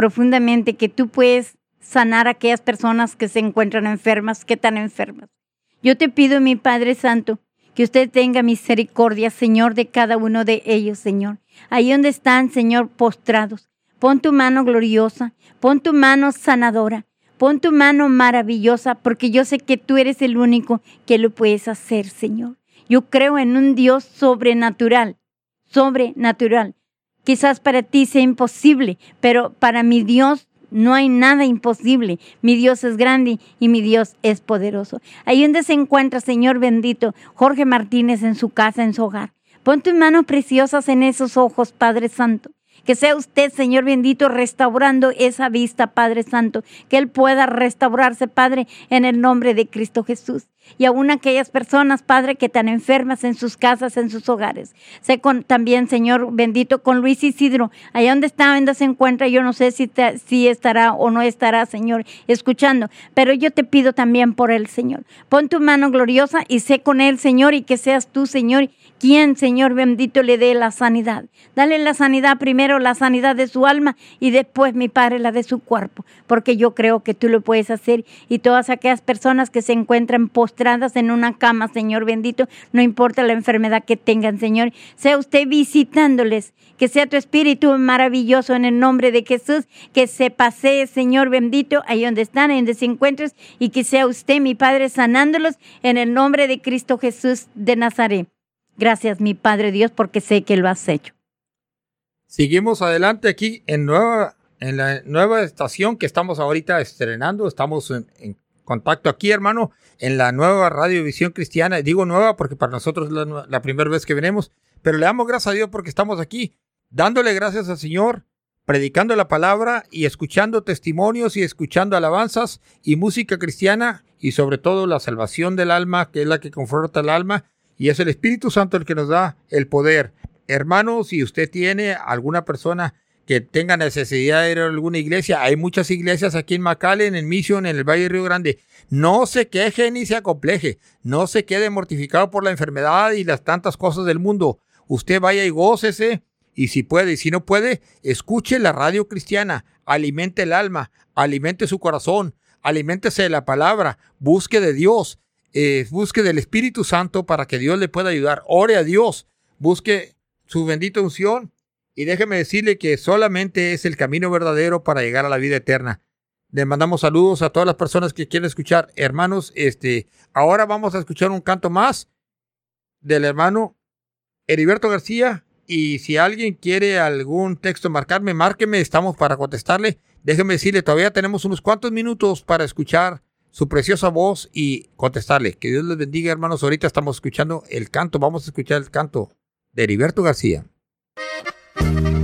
profundamente que tú puedes sanar a aquellas personas que se encuentran enfermas, que están enfermas. Yo te pido, mi Padre Santo, que usted tenga misericordia, Señor, de cada uno de ellos, Señor. Ahí donde están, Señor, postrados. Pon tu mano gloriosa, pon tu mano sanadora, pon tu mano maravillosa, porque yo sé que tú eres el único que lo puedes hacer, Señor. Yo creo en un Dios sobrenatural, sobrenatural, Quizás para ti sea imposible, pero para mi Dios no hay nada imposible. Mi Dios es grande y mi Dios es poderoso. Ahí donde se encuentra, Señor bendito, Jorge Martínez en su casa, en su hogar. Pon tus manos preciosas en esos ojos, Padre Santo. Que sea usted, Señor bendito, restaurando esa vista, Padre Santo. Que Él pueda restaurarse, Padre, en el nombre de Cristo Jesús. Y aún aquellas personas, Padre, que están enfermas en sus casas, en sus hogares. Sé con, también, Señor bendito, con Luis Isidro, allá donde está, donde se encuentra, yo no sé si, si estará o no estará, Señor, escuchando, pero yo te pido también por él, Señor. Pon tu mano gloriosa y sé con él, Señor, y que seas tú, Señor, quien, Señor bendito, le dé la sanidad. Dale la sanidad primero, la sanidad de su alma y después, mi Padre, la de su cuerpo, porque yo creo que tú lo puedes hacer y todas aquellas personas que se encuentran en una cama, Señor bendito, no importa la enfermedad que tengan, Señor, sea usted visitándoles, que sea tu espíritu maravilloso en el nombre de Jesús, que se pasee, Señor bendito, ahí donde están, en donde se encuentres, y que sea usted, mi Padre, sanándolos en el nombre de Cristo Jesús de Nazaret. Gracias, mi Padre Dios, porque sé que lo has hecho. Seguimos adelante aquí en nueva en la nueva estación que estamos ahorita estrenando. Estamos en, contacto aquí, hermano, en la nueva radiovisión cristiana. Digo nueva porque para nosotros es la, la primera vez que venimos, pero le damos gracias a Dios porque estamos aquí, dándole gracias al Señor, predicando la palabra y escuchando testimonios y escuchando alabanzas y música cristiana y sobre todo la salvación del alma, que es la que confronta el alma, y es el Espíritu Santo el que nos da el poder. Hermano, si usted tiene alguna persona que tenga necesidad de ir a alguna iglesia. Hay muchas iglesias aquí en McAllen, en Mission, en el Valle Río Grande. No se queje ni se acompleje. No se quede mortificado por la enfermedad y las tantas cosas del mundo. Usted vaya y gócese. Y si puede, y si no puede, escuche la radio cristiana. Alimente el alma, alimente su corazón, aliméntese de la palabra, busque de Dios, eh, busque del Espíritu Santo para que Dios le pueda ayudar. Ore a Dios, busque su bendita unción y déjeme decirle que solamente es el camino verdadero para llegar a la vida eterna. Le mandamos saludos a todas las personas que quieren escuchar. Hermanos, este, ahora vamos a escuchar un canto más del hermano Heriberto García. Y si alguien quiere algún texto marcarme, márqueme, estamos para contestarle. Déjeme decirle, todavía tenemos unos cuantos minutos para escuchar su preciosa voz y contestarle. Que Dios les bendiga, hermanos. Ahorita estamos escuchando el canto, vamos a escuchar el canto de Heriberto García. El tiempo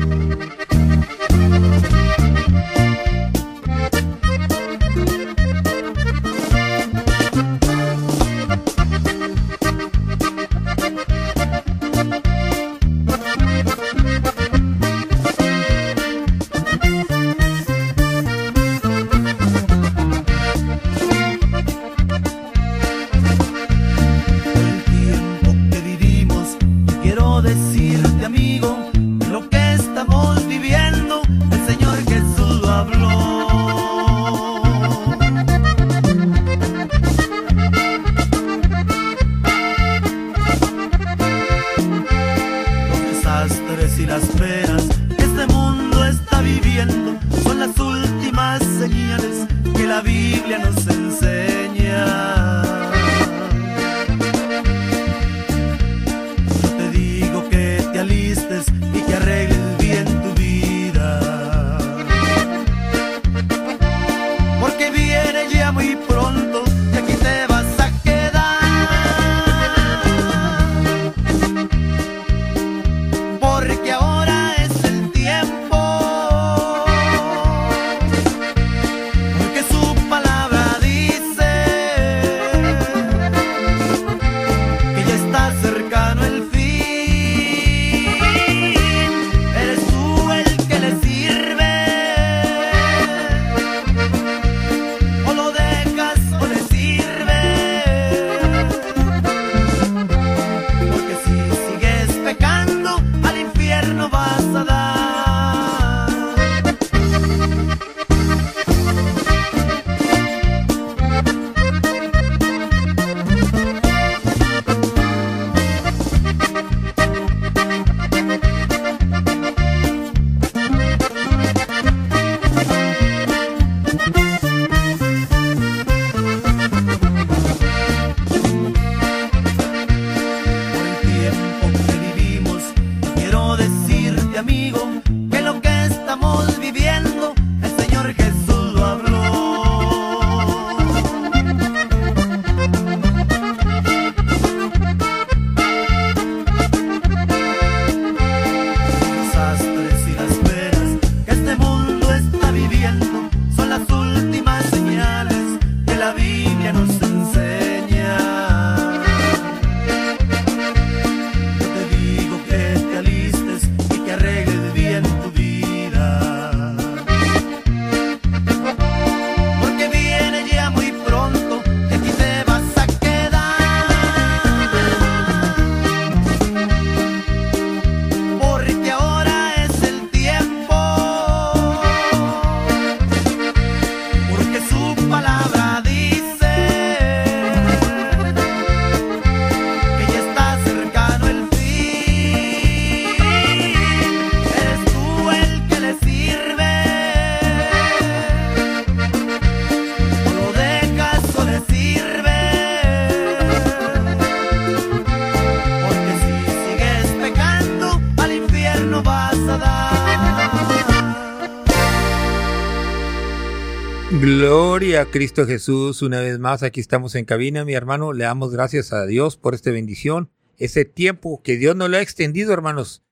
Cristo Jesús. Una vez más, aquí estamos en cabina, mi hermano. Le damos gracias a Dios por esta bendición, ese tiempo que Dios nos lo ha extendido, hermanos.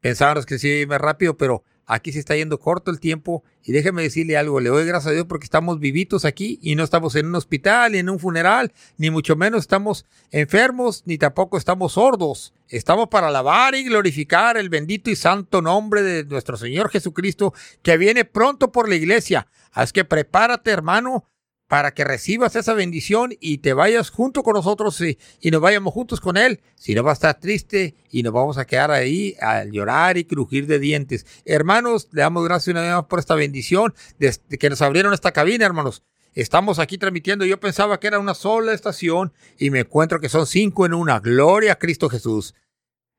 Pensábamos que se iba más rápido, pero aquí se está yendo corto el tiempo. Y déjeme decirle algo, le doy gracias a Dios porque estamos vivitos aquí y no estamos en un hospital, ni en un funeral, ni mucho menos estamos enfermos, ni tampoco estamos sordos. Estamos para alabar y glorificar el bendito y santo nombre de nuestro Señor Jesucristo, que viene pronto por la iglesia. Así que prepárate, hermano, para que recibas esa bendición y te vayas junto con nosotros y, nos vayamos juntos con Él. Si no va a estar triste y nos vamos a quedar ahí a llorar y crujir de dientes. Hermanos, le damos gracias una vez más por esta bendición de, que nos abrieron esta cabina, hermanos. Estamos aquí transmitiendo. Yo pensaba que era una sola estación y me encuentro que son cinco en una. Gloria a Cristo Jesús.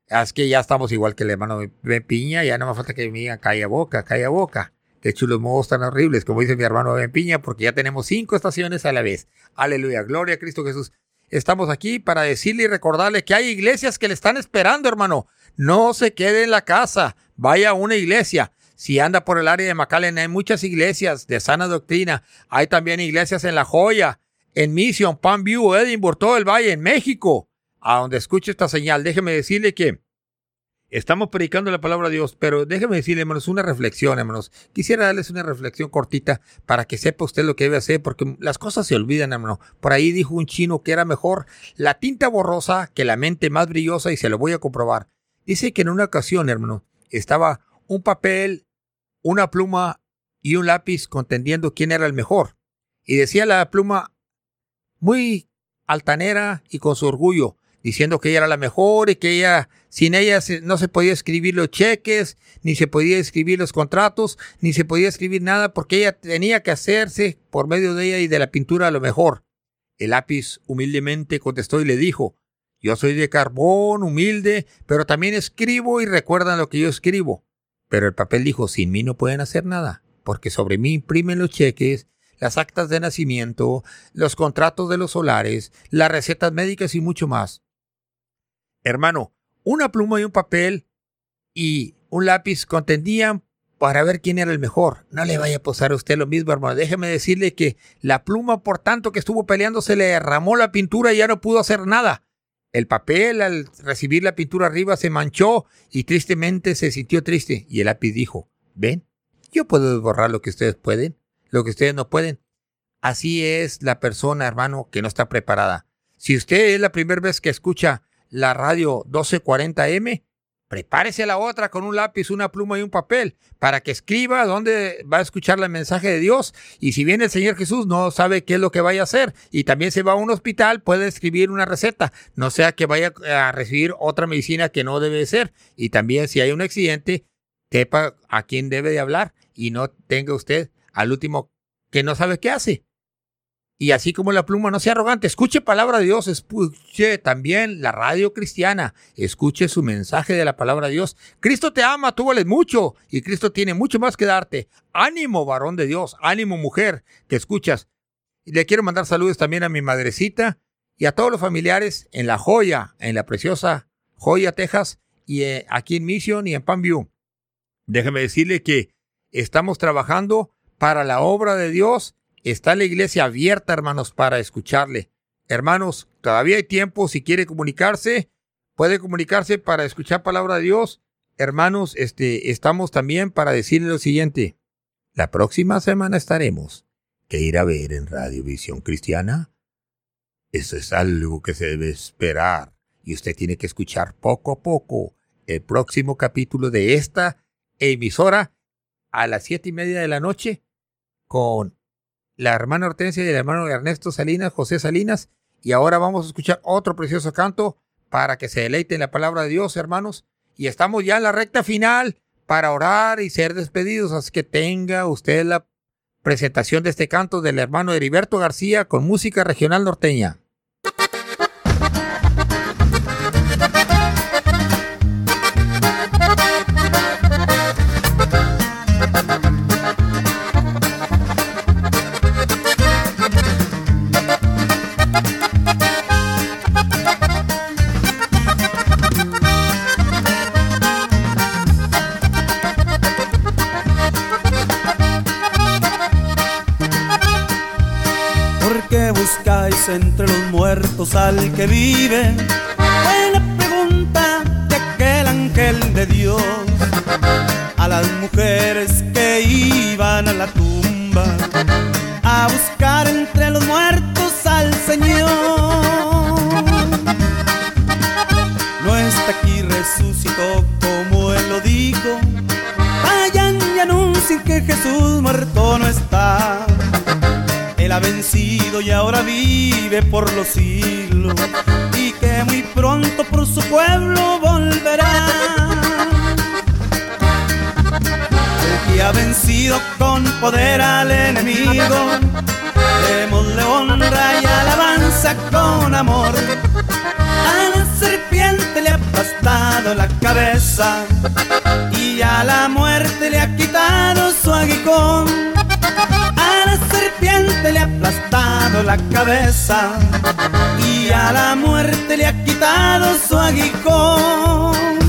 Es que ya estamos igual que el hermano de Piña. Ya no me falta que me digan calla boca, calla boca. Qué chulos modos tan horribles, como dice mi hermano Ben Piña, porque ya tenemos cinco estaciones a la vez. Aleluya, gloria a Cristo Jesús. Estamos aquí para decirle y recordarle que hay iglesias que le están esperando, hermano. No se quede en la casa, vaya a una iglesia. Si anda por el área de McAllen, hay muchas iglesias de sana doctrina. Hay también iglesias en La Joya, en Mission, Palm View, Edinburgh, todo el valle, en México. A donde escuche esta señal, déjeme decirle que Estamos predicando la palabra de Dios, pero déjeme decirle, hermanos, una reflexión, hermanos. Quisiera darles una reflexión cortita para que sepa usted lo que debe hacer, porque las cosas se olvidan, hermano. Por ahí dijo un chino que era mejor la tinta borrosa que la mente más brillosa y se lo voy a comprobar. Dice que en una ocasión, hermano, estaba un papel, una pluma y un lápiz contendiendo quién era el mejor. Y decía la pluma muy altanera y con su orgullo, diciendo que ella era la mejor y que ella, sin ella no se podía escribir los cheques, ni se podía escribir los contratos, ni se podía escribir nada porque ella tenía que hacerse por medio de ella y de la pintura a lo mejor. El lápiz humildemente contestó y le dijo, yo soy de carbón, humilde, pero también escribo y recuerdan lo que yo escribo. Pero el papel dijo, sin mí no pueden hacer nada, porque sobre mí imprimen los cheques, las actas de nacimiento, los contratos de los solares, las recetas médicas y mucho más. Hermano, una pluma y un papel y un lápiz contendían para ver quién era el mejor. No le vaya a posar a usted lo mismo, hermano. Déjeme decirle que la pluma, por tanto que estuvo peleando, se le derramó la pintura y ya no pudo hacer nada. El papel, al recibir la pintura arriba, se manchó y tristemente se sintió triste. Y el lápiz dijo, ven, yo puedo borrar lo que ustedes pueden, lo que ustedes no pueden. Así es la persona, hermano, que no está preparada. Si usted es la primera vez que escucha la radio 1240M, prepárese la otra con un lápiz, una pluma y un papel para que escriba dónde va a escuchar el mensaje de Dios. Y si viene el Señor Jesús, no sabe qué es lo que vaya a hacer y también se va a un hospital, puede escribir una receta, no sea que vaya a recibir otra medicina que no debe ser. Y también si hay un accidente, sepa a quién debe de hablar y no tenga usted al último que no sabe qué hace. Y así como la pluma, no sea arrogante, escuche palabra de Dios, escuche también la radio cristiana, escuche su mensaje de la palabra de Dios. Cristo te ama, tú vales mucho y Cristo tiene mucho más que darte. Ánimo, varón de Dios, ánimo, mujer, que escuchas. Le quiero mandar saludos también a mi madrecita y a todos los familiares en La Joya, en la preciosa Joya, Texas, y eh, aquí en Mission y en Panview. Déjeme decirle que estamos trabajando para la obra de Dios Está la iglesia abierta, hermanos, para escucharle. Hermanos, todavía hay tiempo. Si quiere comunicarse, puede comunicarse para escuchar palabra de Dios. Hermanos, este, estamos también para decirle lo siguiente. La próxima semana estaremos. ¿Qué ir a ver en Radio Visión Cristiana? Eso es algo que se debe esperar. Y usted tiene que escuchar poco a poco el próximo capítulo de esta emisora a las siete y media de la noche con la hermana Hortensia y el hermano Ernesto Salinas, José Salinas. Y ahora vamos a escuchar otro precioso canto para que se deleiten la palabra de Dios, hermanos. Y estamos ya en la recta final para orar y ser despedidos. Así que tenga usted la presentación de este canto del hermano Heriberto García con música regional norteña. Entre los muertos al que vive. Buena pregunta de aquel ángel de Dios. A las mujeres que iban a la tumba a buscar entre los muertos al Señor. No está aquí, resucitó como Él lo dijo. Vayan y anuncien que Jesús muerto no está. Vencido y ahora vive por los siglos y que muy pronto por su pueblo volverá. El que ha vencido con poder al enemigo, démosle honra y alabanza con amor. A la serpiente le ha aplastado la cabeza y a la muerte le ha quitado su aguijón a la serpiente le la cabeza y a la muerte le ha quitado su aguijón.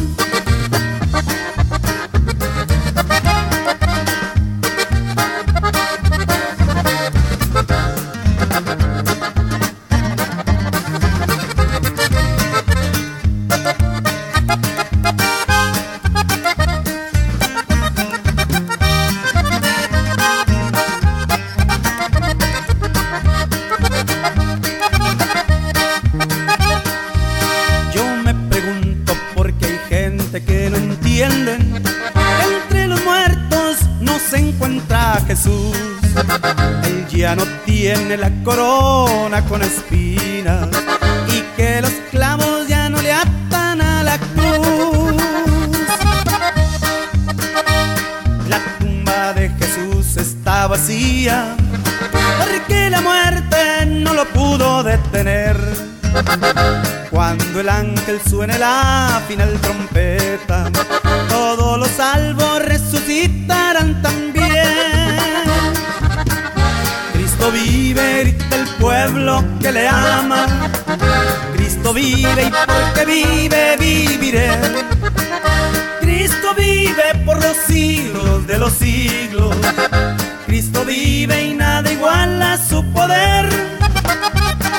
Se encuentra Jesús. Él ya no tiene la corona con espinas y que los clavos ya no le atan a la cruz. La tumba de Jesús está vacía porque la muerte no lo pudo detener. Cuando el ángel suene la final trompeta, todos los salvos resucitarán vive, grita el pueblo que le ama. Cristo vive y porque vive, viviré. Cristo vive por los siglos de los siglos. Cristo vive y nada iguala su poder.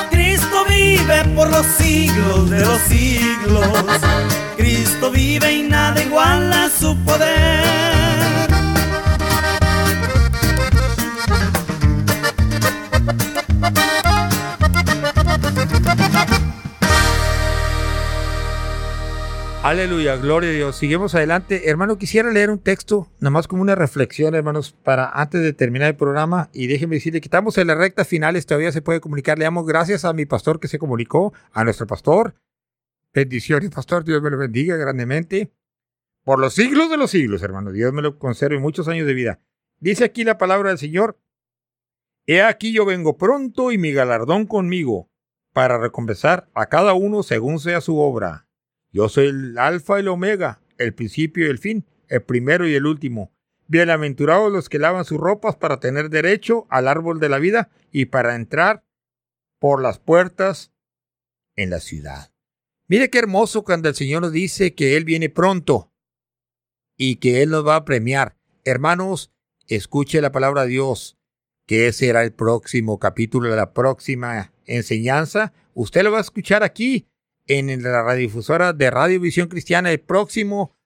Cristo vive por los siglos de los siglos. Cristo vive y nada iguala su poder. Aleluya, gloria a Dios. Seguimos adelante. Hermano, quisiera leer un texto, nada más como una reflexión, hermanos, para antes de terminar el programa. Y déjenme decirle que estamos en la recta final, todavía se puede comunicar. Le damos gracias a mi pastor que se comunicó, a nuestro pastor. Bendiciones, pastor. Dios me lo bendiga grandemente. Por los siglos de los siglos, hermano. Dios me lo conserve muchos años de vida. Dice aquí la palabra del Señor. He aquí yo vengo pronto y mi galardón conmigo, para recompensar a cada uno según sea su obra. Yo soy el alfa y el omega, el principio y el fin, el primero y el último. Bienaventurados los que lavan sus ropas para tener derecho al árbol de la vida y para entrar por las puertas en la ciudad. Mire qué hermoso cuando el Señor nos dice que Él viene pronto y que Él nos va a premiar. Hermanos, escuche la palabra de Dios, que será el próximo capítulo la próxima enseñanza. Usted lo va a escuchar aquí en la radiodifusora de Radio Visión Cristiana el próximo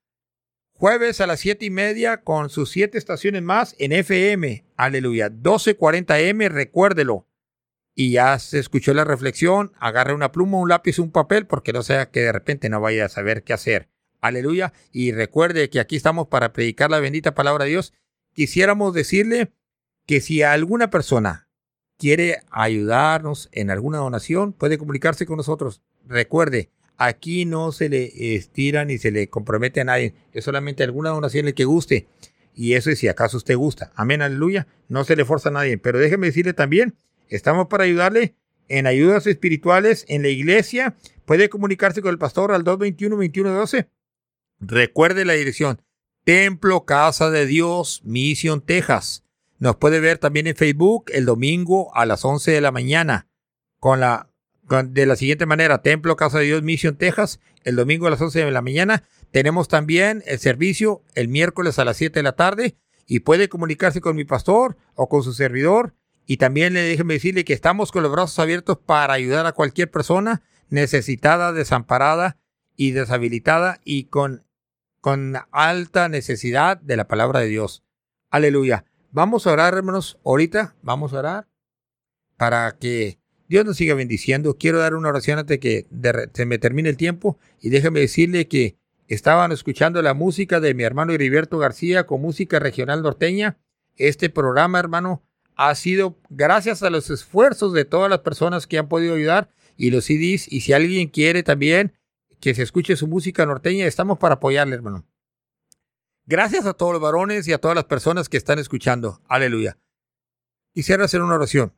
jueves a las siete y media con sus siete estaciones más en FM. Aleluya. 1240M, recuérdelo. Y ya se escuchó la reflexión. Agarre una pluma, un lápiz, un papel, porque no sea que de repente no vaya a saber qué hacer. Aleluya. Y recuerde que aquí estamos para predicar la bendita palabra de Dios. Quisiéramos decirle que si alguna persona quiere ayudarnos en alguna donación, puede comunicarse con nosotros. Recuerde, aquí no se le estira ni se le compromete a nadie. Es solamente alguna donación el que guste. Y eso es si acaso usted gusta. Amén, aleluya. No se le forza a nadie. Pero déjeme decirle también, estamos para ayudarle en ayudas espirituales en la iglesia. Puede comunicarse con el pastor al 221-2112. Recuerde la dirección. Templo Casa de Dios, Mission, Texas. Nos puede ver también en Facebook el domingo a las 11 de la mañana con la de la siguiente manera, Templo Casa de Dios Mission Texas, el domingo a las 11 de la mañana. Tenemos también el servicio el miércoles a las 7 de la tarde y puede comunicarse con mi pastor o con su servidor Y también le déjeme decirle que estamos con los brazos abiertos para ayudar a cualquier persona necesitada, desamparada y deshabilitada y con, con alta necesidad de la palabra de Dios. Aleluya. Vamos a orar, hermanos, ahorita vamos a orar para que Dios nos siga bendiciendo. Quiero dar una oración antes de que se me termine el tiempo y déjeme decirle que estaban escuchando la música de mi hermano Heriberto García con música regional norteña. Este programa, hermano, ha sido gracias a los esfuerzos de todas las personas que han podido ayudar y los CDs. Y si alguien quiere también que se escuche su música norteña, estamos para apoyarle, hermano. Gracias a todos los varones y a todas las personas que están escuchando. Aleluya. Quisiera hacer una oración.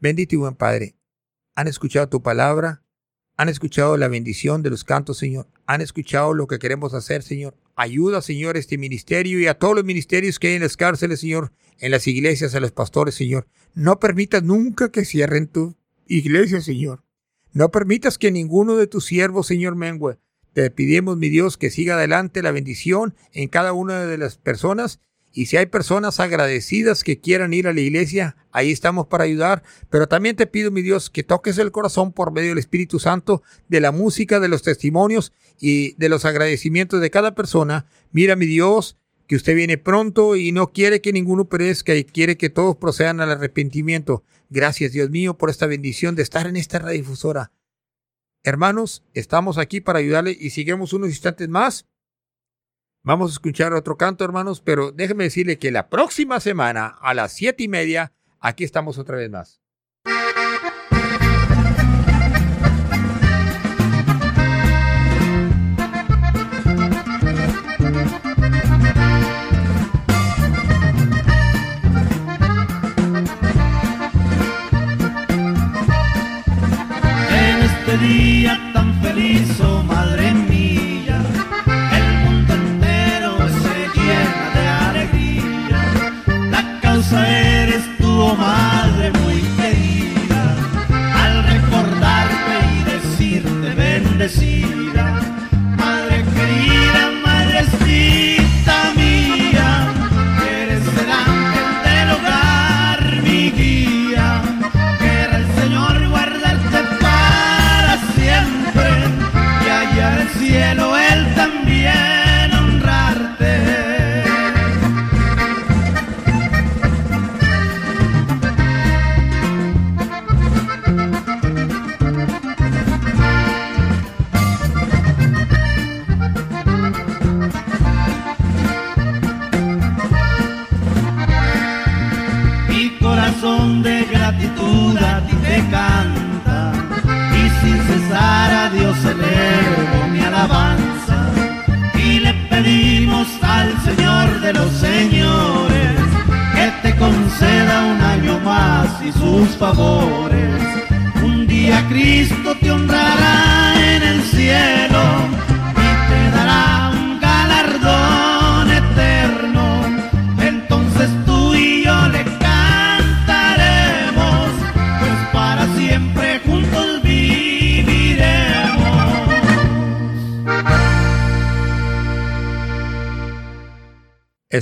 Bendito y buen Padre, han escuchado tu palabra, han escuchado la bendición de los cantos, Señor, han escuchado lo que queremos hacer, Señor. Ayuda, Señor, este ministerio y a todos los ministerios que hay en las cárceles, Señor, en las iglesias, a los pastores, Señor. No permitas nunca que cierren tu iglesia, Señor. No permitas que ninguno de tus siervos, Señor, mengue. Te pedimos, mi Dios, que siga adelante la bendición en cada una de las personas. Y si hay personas agradecidas que quieran ir a la iglesia, ahí estamos para ayudar. Pero también te pido, mi Dios, que toques el corazón por medio del Espíritu Santo, de la música, de los testimonios y de los agradecimientos de cada persona. Mira, mi Dios, que usted viene pronto y no quiere que ninguno perezca y quiere que todos procedan al arrepentimiento. Gracias, Dios mío, por esta bendición de estar en esta radiodifusora. Hermanos, estamos aquí para ayudarle y sigamos unos instantes más. Vamos a escuchar otro canto, hermanos, pero déjeme decirle que la próxima semana a las siete y media, aquí estamos otra vez más.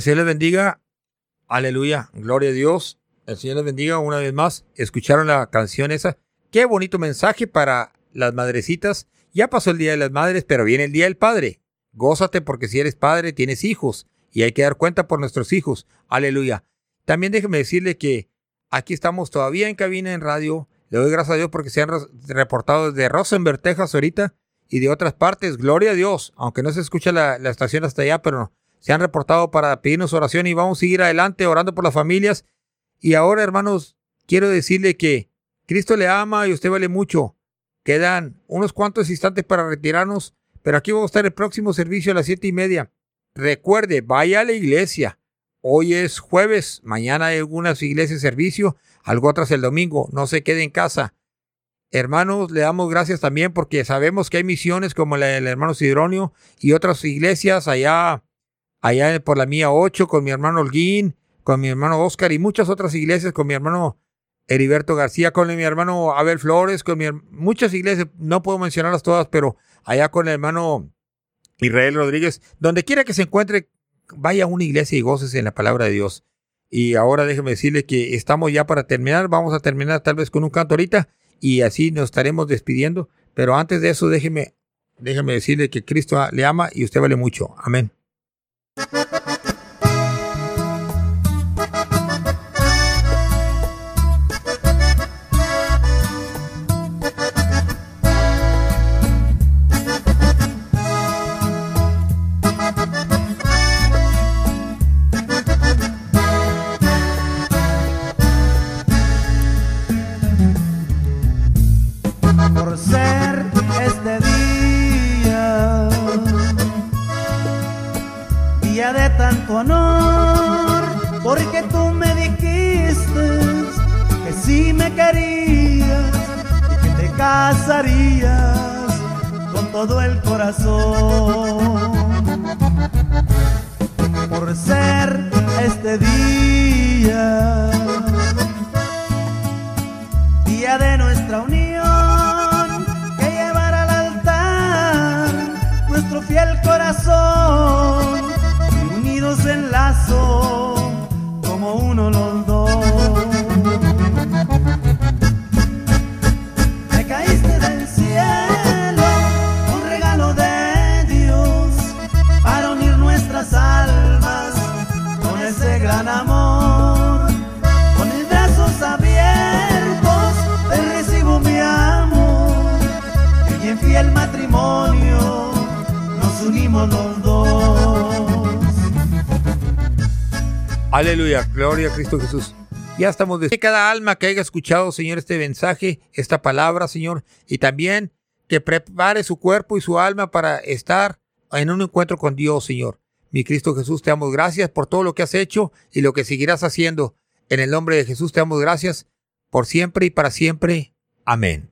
Señor les bendiga. Aleluya. Gloria a Dios. El Señor les bendiga una vez más. Escucharon la canción esa. Qué bonito mensaje para las madrecitas. Ya pasó el Día de las Madres, pero viene el Día del Padre. Gózate porque si eres padre tienes hijos y hay que dar cuenta por nuestros hijos. Aleluya. También déjeme decirle que aquí estamos todavía en cabina en radio. Le doy gracias a Dios porque se han re- reportado desde Rosenberg, Texas ahorita y de otras partes. Gloria a Dios. Aunque no se escucha la, la estación hasta allá, pero se han reportado para pedirnos oración y vamos a seguir adelante orando por las familias. Y ahora, hermanos, quiero decirle que Cristo le ama y usted vale mucho. Quedan unos cuantos instantes para retirarnos, pero aquí vamos a estar el próximo servicio a las siete y media. Recuerde, vaya a la iglesia. Hoy es jueves, mañana hay algunas iglesias servicio, algo otras el domingo. No se quede en casa. Hermanos, le damos gracias también porque sabemos que hay misiones como la del hermano Sidronio y otras iglesias allá, allá por la mía 8 con mi hermano Holguín, con mi hermano Oscar y muchas otras iglesias con mi hermano Heriberto García, con mi hermano Abel Flores, con mi muchas iglesias, no puedo mencionarlas todas, pero allá con el hermano Israel Rodríguez, donde quiera que se encuentre, vaya a una iglesia y gócese en la palabra de Dios. Y ahora déjeme decirle que estamos ya para terminar. Vamos a terminar tal vez con un canto ahorita y así nos estaremos despidiendo. Pero antes de eso, déjeme, déjeme decirle que Cristo le ama y usted vale mucho. Amén you todo el corazón. Por ser este día, día de nuestra unión, que llevar al altar nuestro fiel corazón, unidos en lazo como uno los Aleluya, gloria a Cristo Jesús. Ya estamos de cada alma que haya escuchado, Señor, este mensaje, esta palabra, Señor, y también que prepare su cuerpo y su alma para estar en un encuentro con Dios, Señor. Mi Cristo Jesús, te damos gracias por todo lo que has hecho y lo que seguirás haciendo. En el nombre de Jesús te damos gracias por siempre y para siempre. Amén.